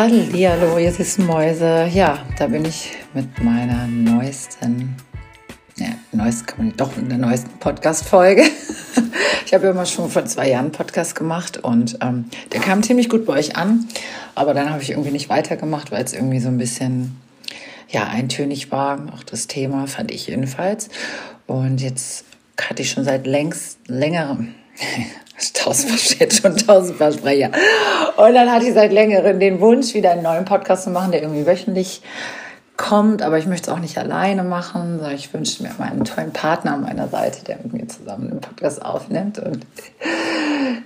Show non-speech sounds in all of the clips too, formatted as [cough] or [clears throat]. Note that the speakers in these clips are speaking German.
Hallo, jetzt ist Mäuse. Ja, da bin ich mit meiner neuesten, ja, neuesten, doch in der neuesten Podcast-Folge. [laughs] Ich habe ja immer schon vor zwei Jahren einen Podcast gemacht und ähm, der kam ziemlich gut bei euch an. Aber dann habe ich irgendwie nicht weitergemacht, weil es irgendwie so ein bisschen, ja, eintönig war. Auch das Thema fand ich jedenfalls. Und jetzt hatte ich schon seit längst, längerem, [laughs] tausendmal [laughs] steht schon tausendmal Sprecher. Und dann hatte ich seit längerem den Wunsch, wieder einen neuen Podcast zu machen, der irgendwie wöchentlich kommt, aber ich möchte es auch nicht alleine machen, sondern ich wünsche mir mal einen tollen Partner an meiner Seite, der mit mir zusammen den Podcast aufnimmt. Und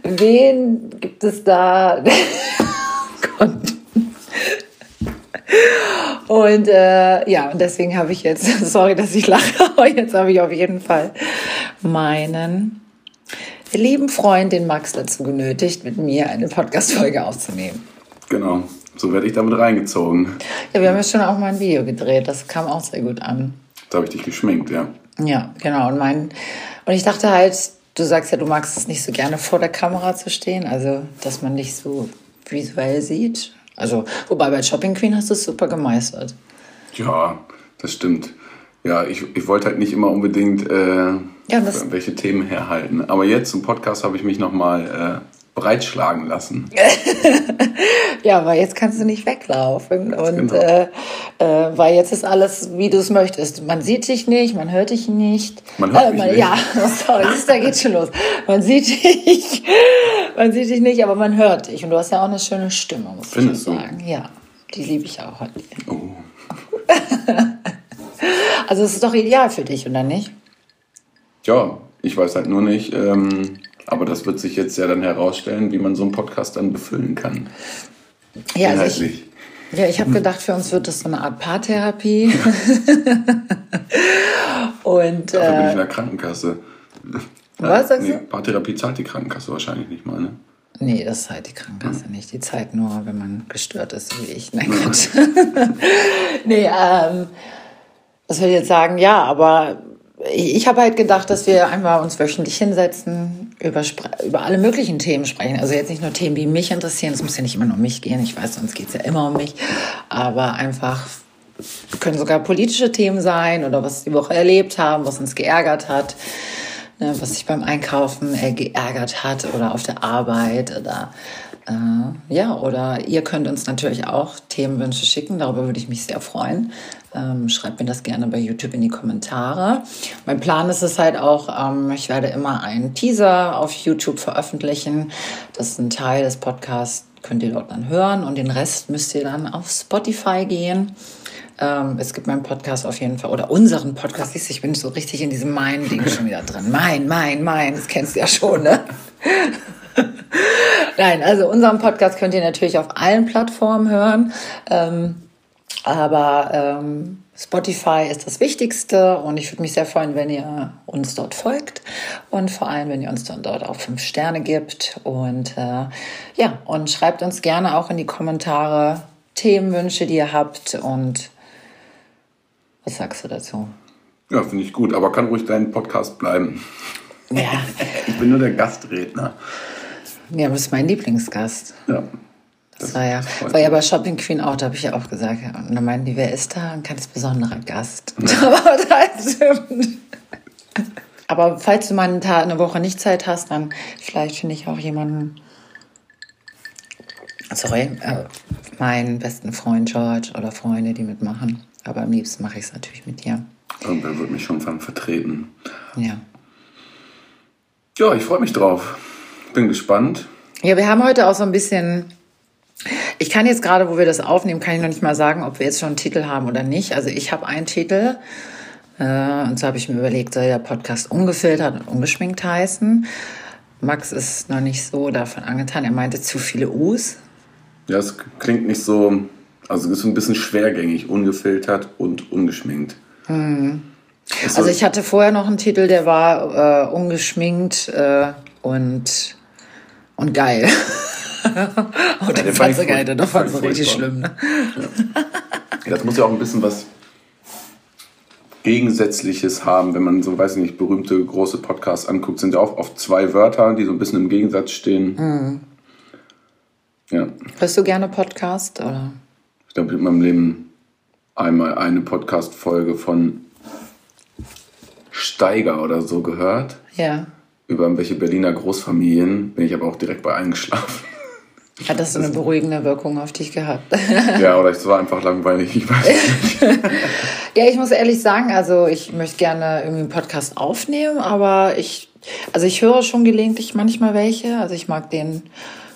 wen gibt es da? [laughs] und äh, ja, und deswegen habe ich jetzt, [laughs] sorry, dass ich lache, aber jetzt habe ich auf jeden Fall meinen lieben Freund, den Max, dazu genötigt, mit mir eine Podcast-Folge aufzunehmen. Genau, so werde ich damit reingezogen. Ja, wir haben ja schon auch mal ein Video gedreht, das kam auch sehr gut an. Da habe ich dich geschminkt, ja. Ja, genau. Und, mein, und ich dachte halt, du sagst ja, du magst es nicht so gerne vor der Kamera zu stehen, also dass man dich so visuell sieht. Also, wobei bei Shopping Queen hast du es super gemeistert. Ja, das stimmt. Ja, ich, ich wollte halt nicht immer unbedingt äh, ja, welche Themen herhalten. Aber jetzt im Podcast habe ich mich nochmal äh, breitschlagen lassen. [laughs] ja, weil jetzt kannst du nicht weglaufen. Und genau. äh, äh, weil jetzt ist alles, wie du es möchtest. Man sieht dich nicht, man hört dich nicht. Man hört äh, man, nicht. Ja, [laughs] sorry, das, da geht's schon los. Man sieht dich, [laughs] man sieht dich nicht, aber man hört dich. Und du hast ja auch eine schöne Stimme, muss Findest ich sagen. Du? Ja, die liebe ich auch heute. Oh. also es ist doch ideal für dich, oder nicht? Ja, ich weiß halt nur nicht. Ähm aber das wird sich jetzt ja dann herausstellen, wie man so einen Podcast dann befüllen kann. Ja, also ich, ja, ich habe gedacht, für uns wird das so eine Art Paartherapie. [laughs] Und, Dafür äh, bin ich in der Krankenkasse. Was sagst nee, du? Paartherapie zahlt die Krankenkasse wahrscheinlich nicht mal, ne? Nee, das zahlt die Krankenkasse hm. nicht. Die zahlt nur, wenn man gestört ist, wie ich. Nein, Quatsch. [laughs] nee, ähm, was will ich jetzt sagen? Ja, aber ich habe halt gedacht, dass wir einmal uns wöchentlich hinsetzen, über, über alle möglichen Themen sprechen. Also jetzt nicht nur Themen, die mich interessieren. Es muss ja nicht immer nur um mich gehen. Ich weiß, sonst geht es ja immer um mich. Aber einfach können sogar politische Themen sein oder was die Woche erlebt haben, was uns geärgert hat, ne, was sich beim Einkaufen geärgert hat oder auf der Arbeit oder äh, ja, oder ihr könnt uns natürlich auch Themenwünsche schicken. Darüber würde ich mich sehr freuen. Ähm, schreibt mir das gerne bei YouTube in die Kommentare. Mein Plan ist es halt auch, ähm, ich werde immer einen Teaser auf YouTube veröffentlichen. Das ist ein Teil des Podcasts, könnt ihr dort dann hören und den Rest müsst ihr dann auf Spotify gehen. Ähm, es gibt meinen Podcast auf jeden Fall oder unseren Podcast. Siehst du, ich bin so richtig in diesem Mein-Ding schon wieder drin. Mein, mein, mein, das kennst du ja schon, ne? [laughs] Nein, also unseren Podcast könnt ihr natürlich auf allen Plattformen hören. Ähm, aber ähm, Spotify ist das Wichtigste und ich würde mich sehr freuen, wenn ihr uns dort folgt und vor allem, wenn ihr uns dann dort auch fünf Sterne gibt. Und äh, ja, und schreibt uns gerne auch in die Kommentare Themenwünsche, die ihr habt und was sagst du dazu? Ja, finde ich gut, aber kann ruhig dein Podcast bleiben. Ja. ich bin nur der Gastredner. Ja, du bist mein Lieblingsgast. Ja. Das war ja, war ja bei Shopping Queen auch, da habe ich ja auch gesagt. Und dann meinten die, wer ist da? Ein ganz besonderer Gast. [laughs] Aber das stimmt. Aber falls du mal einen Tag, eine Woche nicht Zeit hast, dann vielleicht finde ich auch jemanden, sorry, äh, meinen besten Freund George oder Freunde, die mitmachen. Aber am liebsten mache ich es natürlich mit dir. Irgendwer wird mich schon von vertreten. Ja. Ja, ich freue mich drauf. Bin gespannt. Ja, wir haben heute auch so ein bisschen ich kann jetzt gerade, wo wir das aufnehmen, kann ich noch nicht mal sagen, ob wir jetzt schon einen Titel haben oder nicht. Also ich habe einen Titel. Äh, und so habe ich mir überlegt, soll der Podcast ungefiltert und ungeschminkt heißen. Max ist noch nicht so davon angetan. Er meinte zu viele U's. Ja, es klingt nicht so, also es ist ein bisschen schwergängig, ungefiltert und ungeschminkt. Hm. Also ich hatte vorher noch einen Titel, der war äh, ungeschminkt äh, und, und geil. [laughs] oh, den, den fand so geil, den fand so richtig schlimm. Ne? Ja. Das muss ja auch ein bisschen was Gegensätzliches haben, wenn man so, weiß ich nicht, berühmte große Podcasts anguckt, sind ja auch oft zwei Wörter, die so ein bisschen im Gegensatz stehen. Mhm. Ja. Hörst du gerne Podcast? Oder? Ich habe in meinem Leben einmal eine Podcast-Folge von Steiger oder so gehört. Ja. Über irgendwelche Berliner Großfamilien bin ich aber auch direkt bei eingeschlafen. Hat das so eine beruhigende Wirkung auf dich gehabt? ja, oder es war einfach langweilig, ich weiß nicht. [laughs] ja, ich muss ehrlich sagen, also ich möchte gerne irgendwie einen Podcast aufnehmen, aber ich, also ich höre schon gelegentlich manchmal welche. Also ich mag den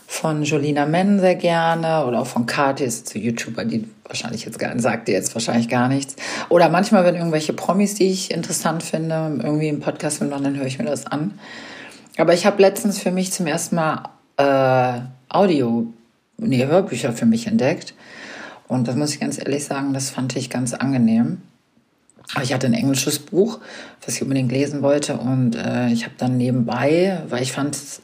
von Jolina Men sehr gerne oder auch von Katis zu YouTuber, die wahrscheinlich jetzt gar sagt dir jetzt wahrscheinlich gar nichts. Oder manchmal, wenn irgendwelche Promis, die ich interessant finde, irgendwie im Podcast sind, dann höre ich mir das an. Aber ich habe letztens für mich zum ersten Mal äh, Audio, nee, Hörbücher für mich entdeckt. Und das muss ich ganz ehrlich sagen, das fand ich ganz angenehm. Aber ich hatte ein englisches Buch, was ich unbedingt lesen wollte. Und äh, ich habe dann nebenbei, weil ich fand es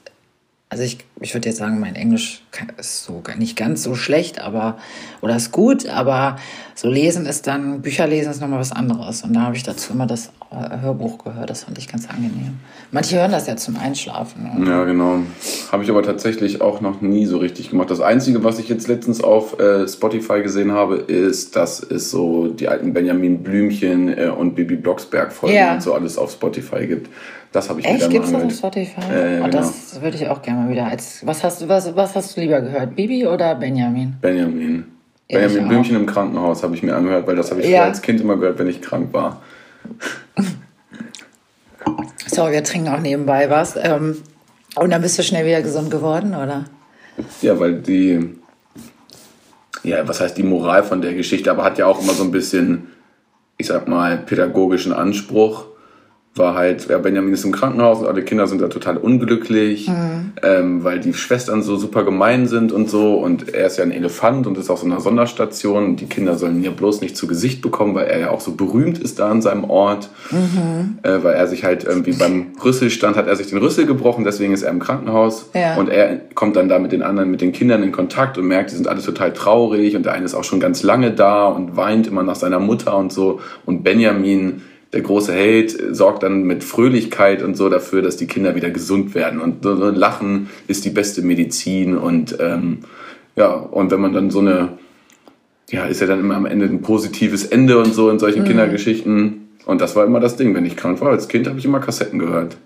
also ich, ich würde jetzt sagen, mein Englisch ist so nicht ganz so schlecht, aber oder ist gut, aber so lesen ist dann, Bücher lesen ist nochmal was anderes. Und da habe ich dazu immer das äh, Hörbuch gehört, das fand ich ganz angenehm. Manche hören das ja zum Einschlafen. Oder? Ja, genau. Habe ich aber tatsächlich auch noch nie so richtig gemacht. Das Einzige, was ich jetzt letztens auf äh, Spotify gesehen habe, ist, dass es so die alten Benjamin Blümchen äh, und Bibi Blocksberg Folgen ja. und so alles auf Spotify gibt. Das habe ich Echt? Gibt's das auf Spotify? Äh, oh, genau. Das würde ich auch gerne mal wieder. Als, was, hast, was, was hast du lieber gehört? Bibi oder Benjamin? Benjamin. Ja, Benjamin Blümchen im Krankenhaus habe ich mir angehört, weil das habe ich ja. als Kind immer gehört, wenn ich krank war. [laughs] So, wir trinken auch nebenbei was. Ähm, und dann bist du schnell wieder gesund geworden, oder? Ja, weil die, ja, was heißt die Moral von der Geschichte, aber hat ja auch immer so ein bisschen, ich sag mal, pädagogischen Anspruch war halt, ja, Benjamin ist im Krankenhaus und alle Kinder sind da total unglücklich, mhm. ähm, weil die Schwestern so super gemein sind und so. Und er ist ja ein Elefant und ist auf so einer Sonderstation. Und die Kinder sollen ihn ja bloß nicht zu Gesicht bekommen, weil er ja auch so berühmt ist da an seinem Ort. Mhm. Äh, weil er sich halt irgendwie beim Rüsselstand hat er sich den Rüssel gebrochen, deswegen ist er im Krankenhaus. Ja. Und er kommt dann da mit den anderen, mit den Kindern in Kontakt und merkt, die sind alle total traurig. Und der eine ist auch schon ganz lange da und weint immer nach seiner Mutter und so. Und Benjamin der große Held sorgt dann mit Fröhlichkeit und so dafür, dass die Kinder wieder gesund werden. Und so Lachen ist die beste Medizin. Und ähm, ja, und wenn man dann so eine, ja, ist ja dann immer am Ende ein positives Ende und so in solchen mhm. Kindergeschichten. Und das war immer das Ding. Wenn ich krank war als Kind, habe ich immer Kassetten gehört.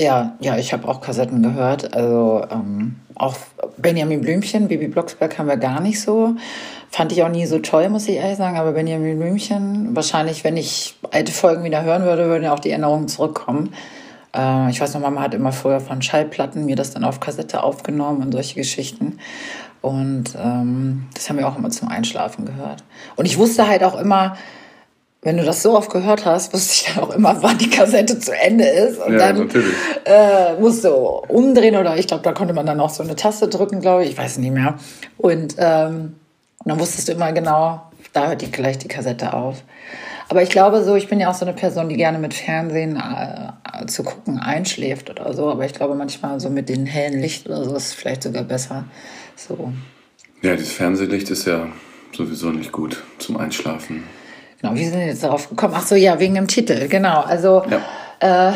Ja, ja, ich habe auch Kassetten gehört. Also ähm, auch Benjamin Blümchen, Baby Blocksberg haben wir gar nicht so. Fand ich auch nie so toll, muss ich ehrlich sagen. Aber Benjamin Blümchen, wahrscheinlich, wenn ich alte Folgen wieder hören würde, würden auch die Erinnerungen zurückkommen. Äh, ich weiß noch, Mama hat immer früher von Schallplatten mir das dann auf Kassette aufgenommen und solche Geschichten. Und ähm, das haben wir auch immer zum Einschlafen gehört. Und ich wusste halt auch immer, wenn du das so oft gehört hast, wusste ich dann auch immer, wann die Kassette zu Ende ist. Und ja, dann äh, musst du umdrehen oder ich glaube, da konnte man dann auch so eine Taste drücken, glaube ich. Ich weiß nicht mehr. Und ähm, und dann wusstest du immer genau, da hört die gleich die Kassette auf. Aber ich glaube so, ich bin ja auch so eine Person, die gerne mit Fernsehen äh, zu gucken einschläft oder so. Aber ich glaube manchmal so mit dem hellen Licht oder so ist vielleicht sogar besser. So. Ja, das Fernsehlicht ist ja sowieso nicht gut zum Einschlafen. Genau, wie sind wir jetzt darauf gekommen? Ach so, ja, wegen dem Titel, genau. Also, ja. äh,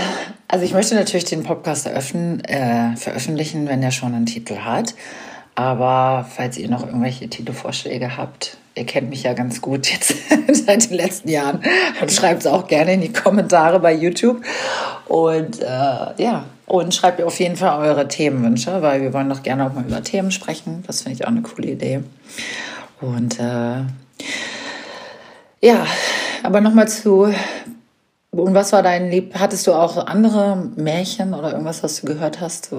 also ich möchte natürlich den Podcast eröffnen, äh, veröffentlichen, wenn er schon einen Titel hat. Aber falls ihr noch irgendwelche Titelvorschläge habt, ihr kennt mich ja ganz gut jetzt [laughs] seit den letzten Jahren, dann schreibt es auch gerne in die Kommentare bei YouTube. Und äh, ja, und schreibt auf jeden Fall eure Themenwünsche, weil wir wollen doch gerne auch mal über Themen sprechen. Das finde ich auch eine coole Idee. Und äh, ja, aber nochmal zu. Und was war dein Lieb? Hattest du auch andere Märchen oder irgendwas, was du gehört hast?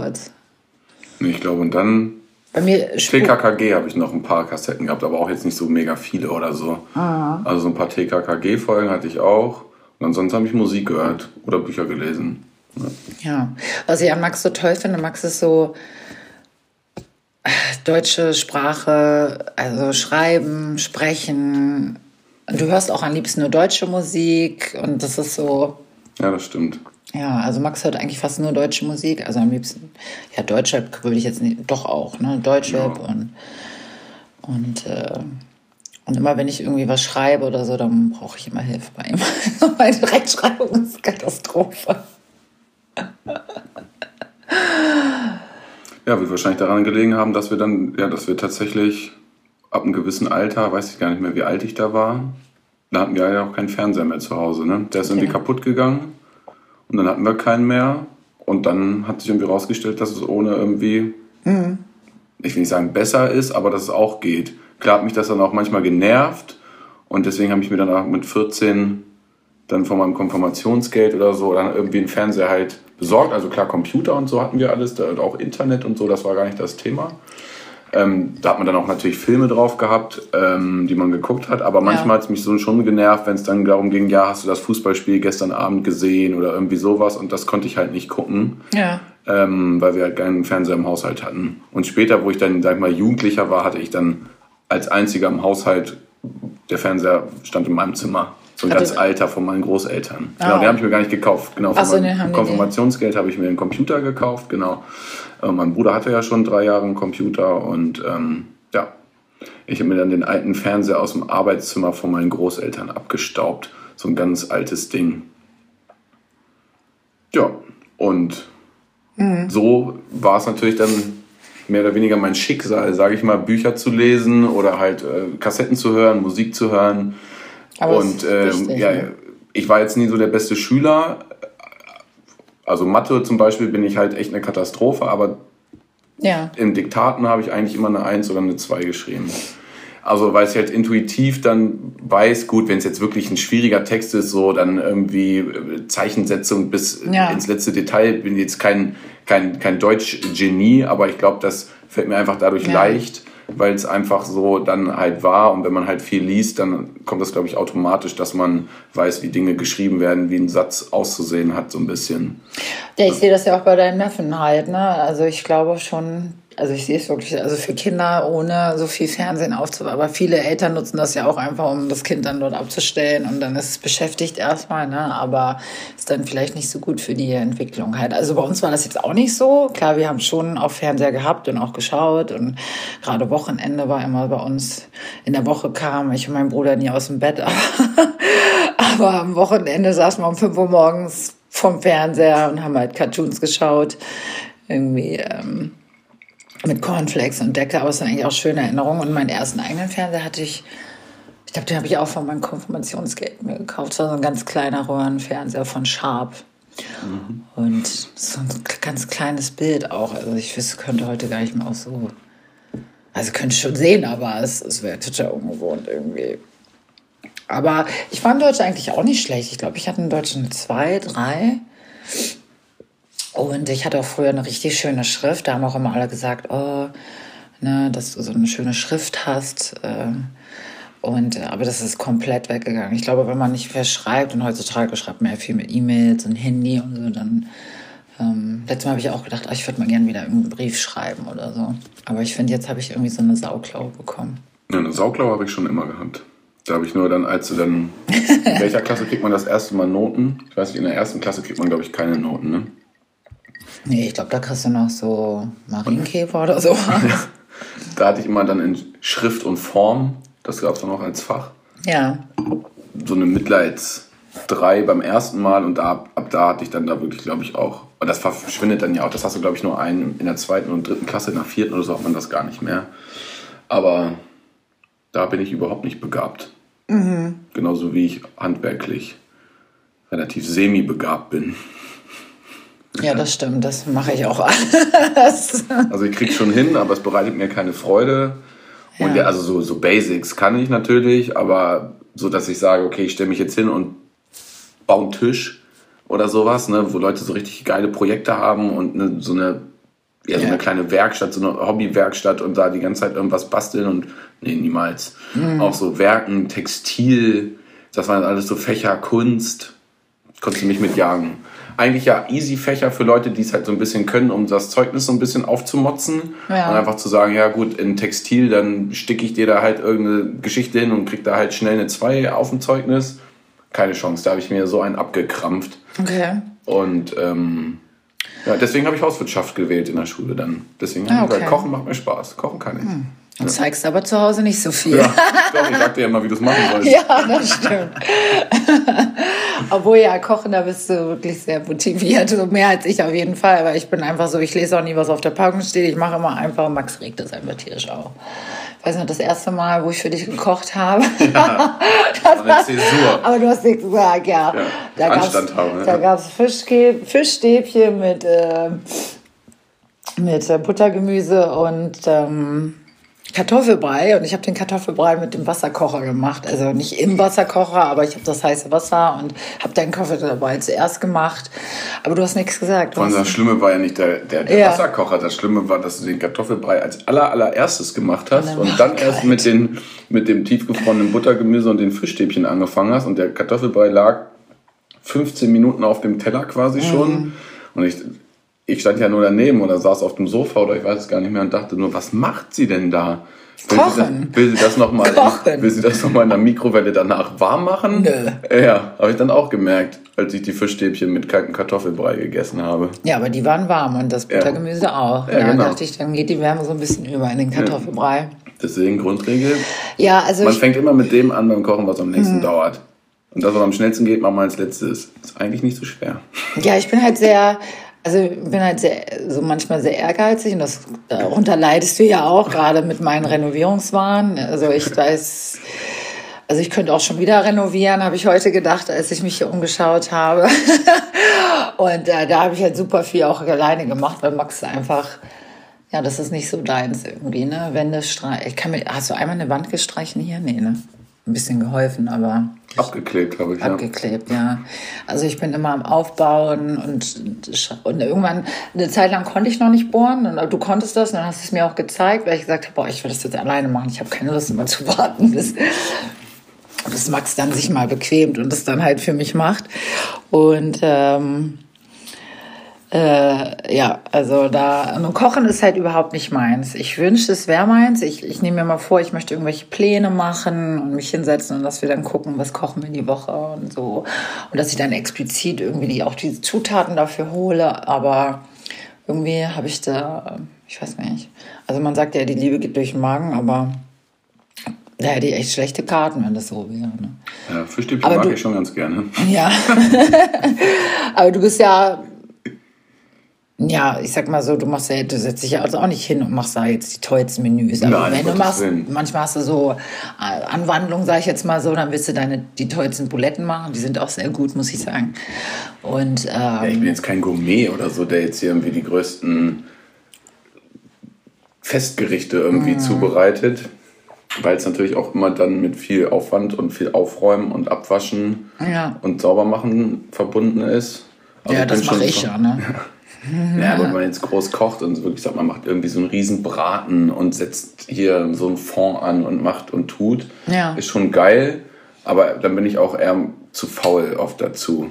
Ich glaube, und dann bei mir TKKG habe ich noch ein paar Kassetten gehabt, aber auch jetzt nicht so mega viele oder so. Ah. Also so ein paar TKKG-Folgen hatte ich auch. Und ansonsten habe ich Musik gehört oder Bücher gelesen. Ja. ja. Was ich an Max so toll finde, Max ist so äh, deutsche Sprache, also schreiben, sprechen. Du hörst auch am liebsten nur deutsche Musik und das ist so. Ja, das stimmt. Ja, also Max hört eigentlich fast nur deutsche Musik. Also am liebsten, ja, Deutschrap würde ich jetzt nicht, doch auch, ne? Deutschrap ja. und, und, äh, und immer wenn ich irgendwie was schreibe oder so, dann brauche ich immer Hilfe bei ihm. [laughs] Meine Rechtschreibung ist Katastrophe. Ja, wird wahrscheinlich daran gelegen haben, dass wir dann, ja, dass wir tatsächlich ab einem gewissen Alter, weiß ich gar nicht mehr, wie alt ich da war, da hatten wir ja auch keinen Fernseher mehr zu Hause. Ne? Der ist irgendwie Okay. kaputt gegangen und dann hatten wir keinen mehr. Und dann hat sich irgendwie rausgestellt, dass es ohne irgendwie, ich will nicht sagen besser ist, aber dass es auch geht. Klar hat mich das dann auch manchmal genervt und deswegen habe ich mir dann auch mit 14 dann von meinem Konfirmationsgeld oder so dann irgendwie einen Fernseher halt besorgt. Also klar, Computer und so hatten wir alles, da- auch Internet und so, das war gar nicht das Thema. Ähm, da hat man dann auch natürlich Filme drauf gehabt, ähm, die man geguckt hat. Aber manchmal hat es mich so schon genervt, wenn es dann darum ging, ja, hast du das Fußballspiel gestern Abend gesehen oder irgendwie sowas. Und das konnte ich halt nicht gucken, Ja. ähm, weil wir halt keinen Fernseher im Haushalt hatten. Und später, wo ich dann, sag ich mal, Jugendlicher war, hatte ich dann als einziger im Haushalt, der Fernseher stand in meinem Zimmer. So ein Hatte- ganz alter von meinen Großeltern. Ah. Genau, den habe ich mir gar nicht gekauft. Genau, Ach so, meinem Konfirmationsgeld habe ich mir einen Computer gekauft, genau. Äh, mein Bruder hatte ja schon drei Jahre einen Computer und ähm, ja, ich habe mir dann den alten Fernseher aus dem Arbeitszimmer von meinen Großeltern abgestaubt. So ein ganz altes Ding. Ja, und so war es natürlich dann mehr oder weniger mein Schicksal, sage ich mal, Bücher zu lesen oder halt äh, Kassetten zu hören, Musik zu hören. Aber und ähm, wichtig, ja, ne? ich war jetzt nie so der beste Schüler. Also Mathe zum Beispiel bin ich halt echt eine Katastrophe, aber Ja. in Diktaten habe ich eigentlich immer eine 1 oder eine 2 geschrieben. Also weil ich halt intuitiv dann weiß, gut, wenn es jetzt wirklich ein schwieriger Text ist, so dann irgendwie äh, Zeichensetzung bis Ja. ins letzte Detail, bin jetzt kein, kein, kein Deutsch-Genie, aber ich glaube, das fällt mir einfach dadurch Ja. leicht, weil es einfach so dann halt war und wenn man halt viel liest, dann kommt das, glaube ich, automatisch, dass man weiß, wie Dinge geschrieben werden, wie ein Satz auszusehen hat, so ein bisschen. Ja, ich sehe das ja auch bei deinen Neffen halt, ne? Also ich glaube schon, also ich sehe es wirklich, also für Kinder ohne so viel Fernsehen aufzubauen. Aber viele Eltern nutzen das ja auch einfach, um das Kind dann dort abzustellen und dann ist es beschäftigt erstmal, ne? Aber ist dann vielleicht nicht so gut für die Entwicklung halt. Also bei uns war das jetzt auch nicht so. Klar, wir haben schon auch Fernseher gehabt und auch geschaut und gerade Wochenende war immer bei uns. In der Woche kam ich und mein Bruder nie aus dem Bett, [laughs] aber, aber am Wochenende saßen wir um 5 Uhr morgens vom Fernseher und haben halt Cartoons geschaut. Irgendwie ähm, mit Cornflakes und Decke, aber es sind eigentlich auch schöne Erinnerungen. Und meinen ersten eigenen Fernseher hatte ich, ich glaube, den habe ich auch von meinem Konfirmationsgeld mir gekauft. Es war so ein ganz kleiner Röhrenfernseher von Sharp. Und so ein ganz kleines Bild auch. Also ich wüsste, könnte heute gar nicht mehr auch so. Also könnte ich schon sehen, aber es, es wäre total ungewohnt irgendwie. Aber ich fand Deutsch eigentlich auch nicht schlecht. Ich glaube, ich hatte in Deutsch eine 2, 3. Und ich hatte auch früher eine richtig schöne Schrift. Da haben auch immer alle gesagt, oh, ne, dass du so eine schöne Schrift hast. ähm, Und, äh, aber das ist komplett weggegangen. Ich glaube, wenn man nicht mehr schreibt und heutzutage schreibt man ja viel mit E-Mails und Handy und so, dann ähm, letztes Mal habe ich auch gedacht, ach, ich würde mal gerne wieder irgendeinen Brief schreiben oder so. Aber ich finde, jetzt habe ich irgendwie so eine Sauklaue bekommen. Ja, eine Sauklaue habe ich schon immer gehabt. Da habe ich nur dann, als du dann. [laughs] In welcher Klasse kriegt man das erste Mal Noten? Ich weiß nicht, in der ersten Klasse kriegt man, glaube ich, keine Noten, ne? Nee, ich glaube, da kriegst du noch so Marienkäfer oder so. [laughs] Da hatte ich immer dann in Schrift und Form, das gab es dann auch als Fach, ja. so eine Mitleids 3 beim ersten Mal und da, ab da hatte ich dann da wirklich, glaube ich, auch. Und das verschwindet dann ja auch. Das hast du, glaube ich, nur einen in der zweiten und dritten Klasse, in der vierten oder so hat man das gar nicht mehr. Aber da bin ich überhaupt nicht begabt. Genauso wie ich handwerklich relativ semi-begabt bin. Ja, das stimmt. Das mache ich auch [laughs] alles. Also ich krieg's schon hin, aber es bereitet mir keine Freude. Und Ja. also so, so Basics kann ich natürlich, aber so, dass ich sage, okay, ich stelle mich jetzt hin und baue einen Tisch oder sowas, ne, wo Leute so richtig geile Projekte haben und ne, so eine ja, so Ja. eine kleine Werkstatt, so eine Hobbywerkstatt und da die ganze Zeit irgendwas basteln und nee, niemals. Auch so Werken, Textil, das waren alles so Fächer, Kunst, konntest du mich mitjagen. Eigentlich ja easy Fächer für Leute, die es halt so ein bisschen können, um das Zeugnis so ein bisschen aufzumotzen. Ja. Und einfach zu sagen, ja gut, in Textil, dann sticke ich dir da halt irgendeine Geschichte hin und krieg da halt schnell eine 2 auf dem Zeugnis. Keine Chance, da habe ich mir so einen abgekrampft. Okay. Und ähm, ja, deswegen habe ich Hauswirtschaft gewählt in der Schule dann. Deswegen Ah, habe ich gesagt, okay. Kochen macht mir Spaß. Kochen kann ich. Du zeigst aber zu Hause nicht so viel. Ja, doch, ich sag dir ja mal, wie du es machen sollst. [laughs] Ja, das stimmt. [laughs] Obwohl ja, kochen, da bist du wirklich sehr motiviert. So mehr als ich auf jeden Fall. Aber ich bin einfach so, ich lese auch nie, was auf der Packung steht. Ich mache immer einfach, Max regt das einfach tierisch auf. Ich weiß noch, das erste Mal, wo ich für dich gekocht habe. Ja, [laughs] das war, Zäsur. Aber du hast nichts gesagt, ja. ja da Anstand haben. Ja. Da gab es Fischstäbchen mit, äh, mit äh, Buttergemüse und ähm, Kartoffelbrei und ich habe den Kartoffelbrei mit dem Wasserkocher gemacht. Also nicht im Wasserkocher, aber ich habe das heiße Wasser und habe deinen Kartoffelbrei zuerst gemacht. Aber du hast nichts gesagt. Und das Schlimme war ja nicht der, der, der ja. Wasserkocher. Das Schlimme war, dass du den Kartoffelbrei als aller, allererstes gemacht hast und dann, und dann erst mit, den, mit dem tiefgefrorenen Buttergemüse und den Fischstäbchen angefangen hast. Und der Kartoffelbrei lag 15 Minuten auf dem Teller quasi schon. Mhm. Und ich, ich stand ja nur daneben oder saß auf dem Sofa oder ich weiß es gar nicht mehr und dachte nur, was macht sie denn da? Will Kochen. Sie das, will sie das nochmal will sie das noch mal in der Mikrowelle danach warm machen? Nö. Ja, habe ich dann auch gemerkt, als ich die Fischstäbchen mit kaltem Kartoffelbrei gegessen habe. Ja, aber die waren warm und das Buttergemüse ja. auch. Ja, ja genau. dachte ich, dann geht die Wärme so ein bisschen über in den Kartoffelbrei. Ja. Deswegen Grundregel. Ja, also man fängt immer mit dem an beim Kochen, was am nächsten hm. dauert. Und das, was am schnellsten geht, machen wir als letztes. Ist eigentlich nicht so schwer. Ja, ich bin halt sehr, also ich bin halt sehr, so manchmal sehr ehrgeizig und das, darunter leidest du ja auch, gerade mit meinen Renovierungswahn. Also ich weiß, also ich könnte auch schon wieder renovieren, habe ich heute gedacht, als ich mich hier umgeschaut habe. [laughs] und äh, da habe ich halt super viel auch alleine gemacht, weil Max einfach, ja, das ist nicht so deins irgendwie, ne? Wände streichen. Ich kann mir, hast du einmal eine Wand gestrichen hier? Nee, ne? Ein bisschen geholfen, aber. Abgeklebt, glaube ich. Abgeklebt, ja. ja. Also ich bin immer am Aufbauen und, und irgendwann, eine Zeit lang konnte ich noch nicht bohren und du konntest das und dann hast du es mir auch gezeigt, weil ich gesagt habe, boah, ich will das jetzt alleine machen. Ich habe keine Lust immer zu [laughs] warten, bis, bis Max dann sich mal bequemt und das dann halt für mich macht. Und ähm, äh, ja, also da, und Kochen ist halt überhaupt nicht meins. Ich wünschte, es wäre meins. Ich, ich nehme mir mal vor, ich möchte irgendwelche Pläne machen und mich hinsetzen und dass wir dann gucken, was kochen wir die Woche und so. Und dass ich dann explizit irgendwie die, auch diese Zutaten dafür hole. Aber irgendwie habe ich da, ich weiß nicht. Also man sagt ja, die Liebe geht durch den Magen, aber da hätte ich echt schlechte Karten, wenn das so wäre. Ne? Ja, Fischstäbchen mag du, ich schon ganz gerne. Ja. [laughs] aber du bist ja ja, ich sag mal so, du machst ja, du setzt dich ja also auch nicht hin und machst da jetzt die tollsten Menüs. Aber Nein, wenn du machst, Willen. manchmal hast du so äh, Anwandlungen, sag ich jetzt mal so, dann willst du deine die tollsten Buletten machen. Die sind auch sehr gut, muss ich sagen. Und ähm, ja, ich bin jetzt kein Gourmet oder so, der jetzt hier irgendwie die größten Festgerichte irgendwie mm. zubereitet, weil es natürlich auch immer dann mit viel Aufwand und viel Aufräumen und Abwaschen ja. und Saubermachen verbunden ist. Also ja, das mache ich ja, ne? [laughs] [laughs] Ja, aber wenn man jetzt groß kocht und wirklich sagt, man macht irgendwie so einen riesen Braten und setzt hier so einen Fond an und macht und tut, ja. ist schon geil. Aber dann bin ich auch eher zu faul oft dazu.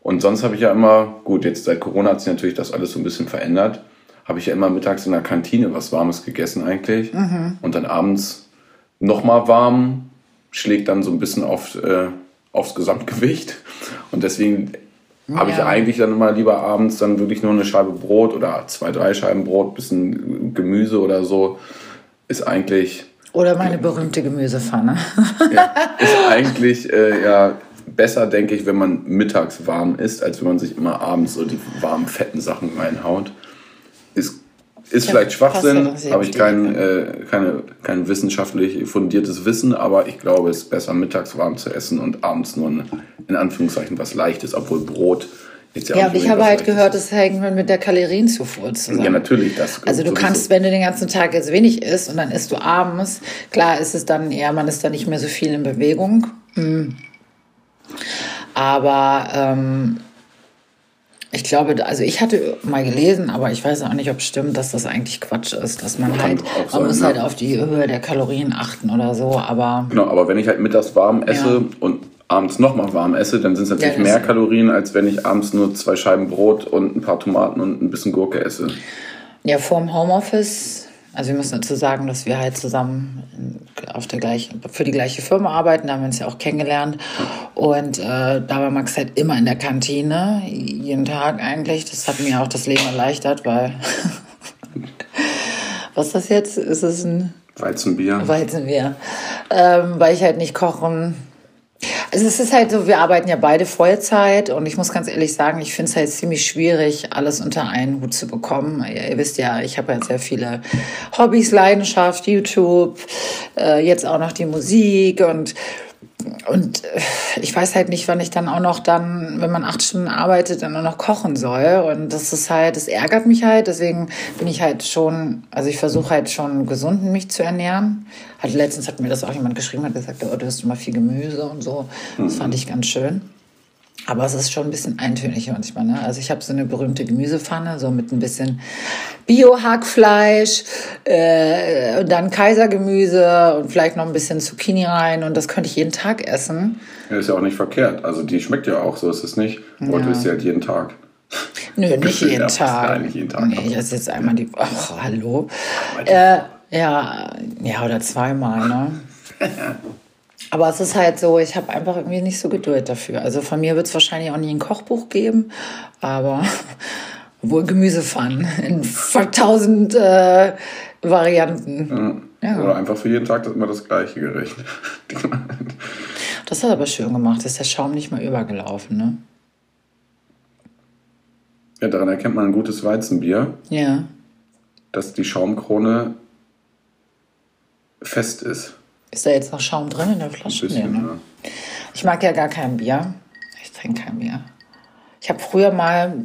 Und sonst habe ich ja immer, gut, jetzt seit Corona hat sich natürlich das alles so ein bisschen verändert, habe ich ja immer mittags in der Kantine was Warmes gegessen eigentlich. Mhm. Und dann abends nochmal warm, schlägt dann so ein bisschen auf, äh, aufs Gesamtgewicht. Und deswegen habe ich eigentlich dann immer lieber abends dann wirklich nur eine Scheibe Brot oder zwei, drei Scheiben Brot, bisschen Gemüse oder so. Ist eigentlich. Oder meine berühmte Gemüsepfanne. [laughs] ja, ist eigentlich äh, ja besser, denke ich, wenn man mittags warm isst, als wenn man sich immer abends so die warmen, fetten Sachen reinhaut. Ist ja, vielleicht Schwachsinn, habe ich kein, äh, keine, kein wissenschaftlich fundiertes Wissen, aber ich glaube, es ist besser, mittags warm zu essen und abends nur ein, in Anführungszeichen was Leichtes, obwohl Brot ja Ja, aber ich habe halt gehört, es hängt mit der Kalorienzufuhr zusammen. Ja, natürlich. Das also du kannst, wenn du den ganzen Tag jetzt wenig isst und dann isst du abends, klar ist es dann eher, man ist dann nicht mehr so viel in Bewegung. Hm. Aber ähm, ich glaube, also ich hatte mal gelesen, aber ich weiß auch nicht, ob es stimmt, dass das eigentlich Quatsch ist, dass man halt, man sein, muss ja. halt auf die Höhe der Kalorien achten oder so, aber. Genau, aber wenn ich halt mittags warm esse ja. und abends nochmal warm esse, dann sind es natürlich ja, mehr Kalorien, als wenn ich abends nur zwei Scheiben Brot und ein paar Tomaten und ein bisschen Gurke esse. Ja, vorm Homeoffice also wir müssen dazu sagen, dass wir halt zusammen auf der gleichen, für die gleiche Firma arbeiten, da haben wir uns ja auch kennengelernt. Und äh, da war Max halt immer in der Kantine, jeden Tag eigentlich. Das hat mir auch das Leben erleichtert, weil [laughs] was ist das jetzt? Ist es ein Weizenbier? Weizenbier. Ähm, weil ich halt nicht kochen Also es ist halt so, wir arbeiten ja beide Vollzeit und ich muss ganz ehrlich sagen, ich finde es halt ziemlich schwierig, alles unter einen Hut zu bekommen. Ihr, ihr wisst ja, ich habe ja sehr viele Hobbys, Leidenschaft, YouTube, äh, jetzt auch noch die Musik und und äh, ich weiß halt nicht, wann ich dann auch noch dann, wenn man acht Stunden arbeitet, dann auch noch kochen soll. Und das ist halt, das ärgert mich halt. Deswegen bin ich halt schon, also ich versuche halt schon gesund mich zu ernähren. Halt letztens hat mir das auch jemand geschrieben, hat gesagt, oh, du hast immer viel Gemüse und so. Das fand ich ganz schön. Aber es ist schon ein bisschen eintönig manchmal. Ne? Also ich habe so eine berühmte Gemüsepfanne, so mit ein bisschen Bio-Hackfleisch, äh, und dann Kaisergemüse und vielleicht noch ein bisschen Zucchini rein. Und das könnte ich jeden Tag essen. Ja, ist ja auch nicht verkehrt. Also die schmeckt ja auch, so ist es nicht. Aber du isst sie halt jeden Tag. Nö, [laughs] nicht jeden ja, Tag. Nein, nicht jeden Tag. Nee, ich esse jetzt einmal die Ach, hallo. Äh, ja, ja, oder zweimal, ne? [laughs] Aber es ist halt so, ich habe einfach irgendwie nicht so Geduld dafür. Also von mir wird es wahrscheinlich auch nie ein Kochbuch geben, aber [laughs] wohl Gemüsepfannen in tausend äh, Varianten. Ja. Oder einfach für jeden Tag immer das gleiche Gericht. [laughs] Das hat aber schön gemacht, ist der Schaum nicht mal übergelaufen, ne? ja, daran erkennt man ein gutes Weizenbier, Ja. dass die Schaumkrone fest ist. Ist da jetzt noch Schaum drin in der Flasche? Ein bisschen, Nee, ne? Ich mag ja gar kein Bier. Ich trinke kein Bier. Ich habe früher mal,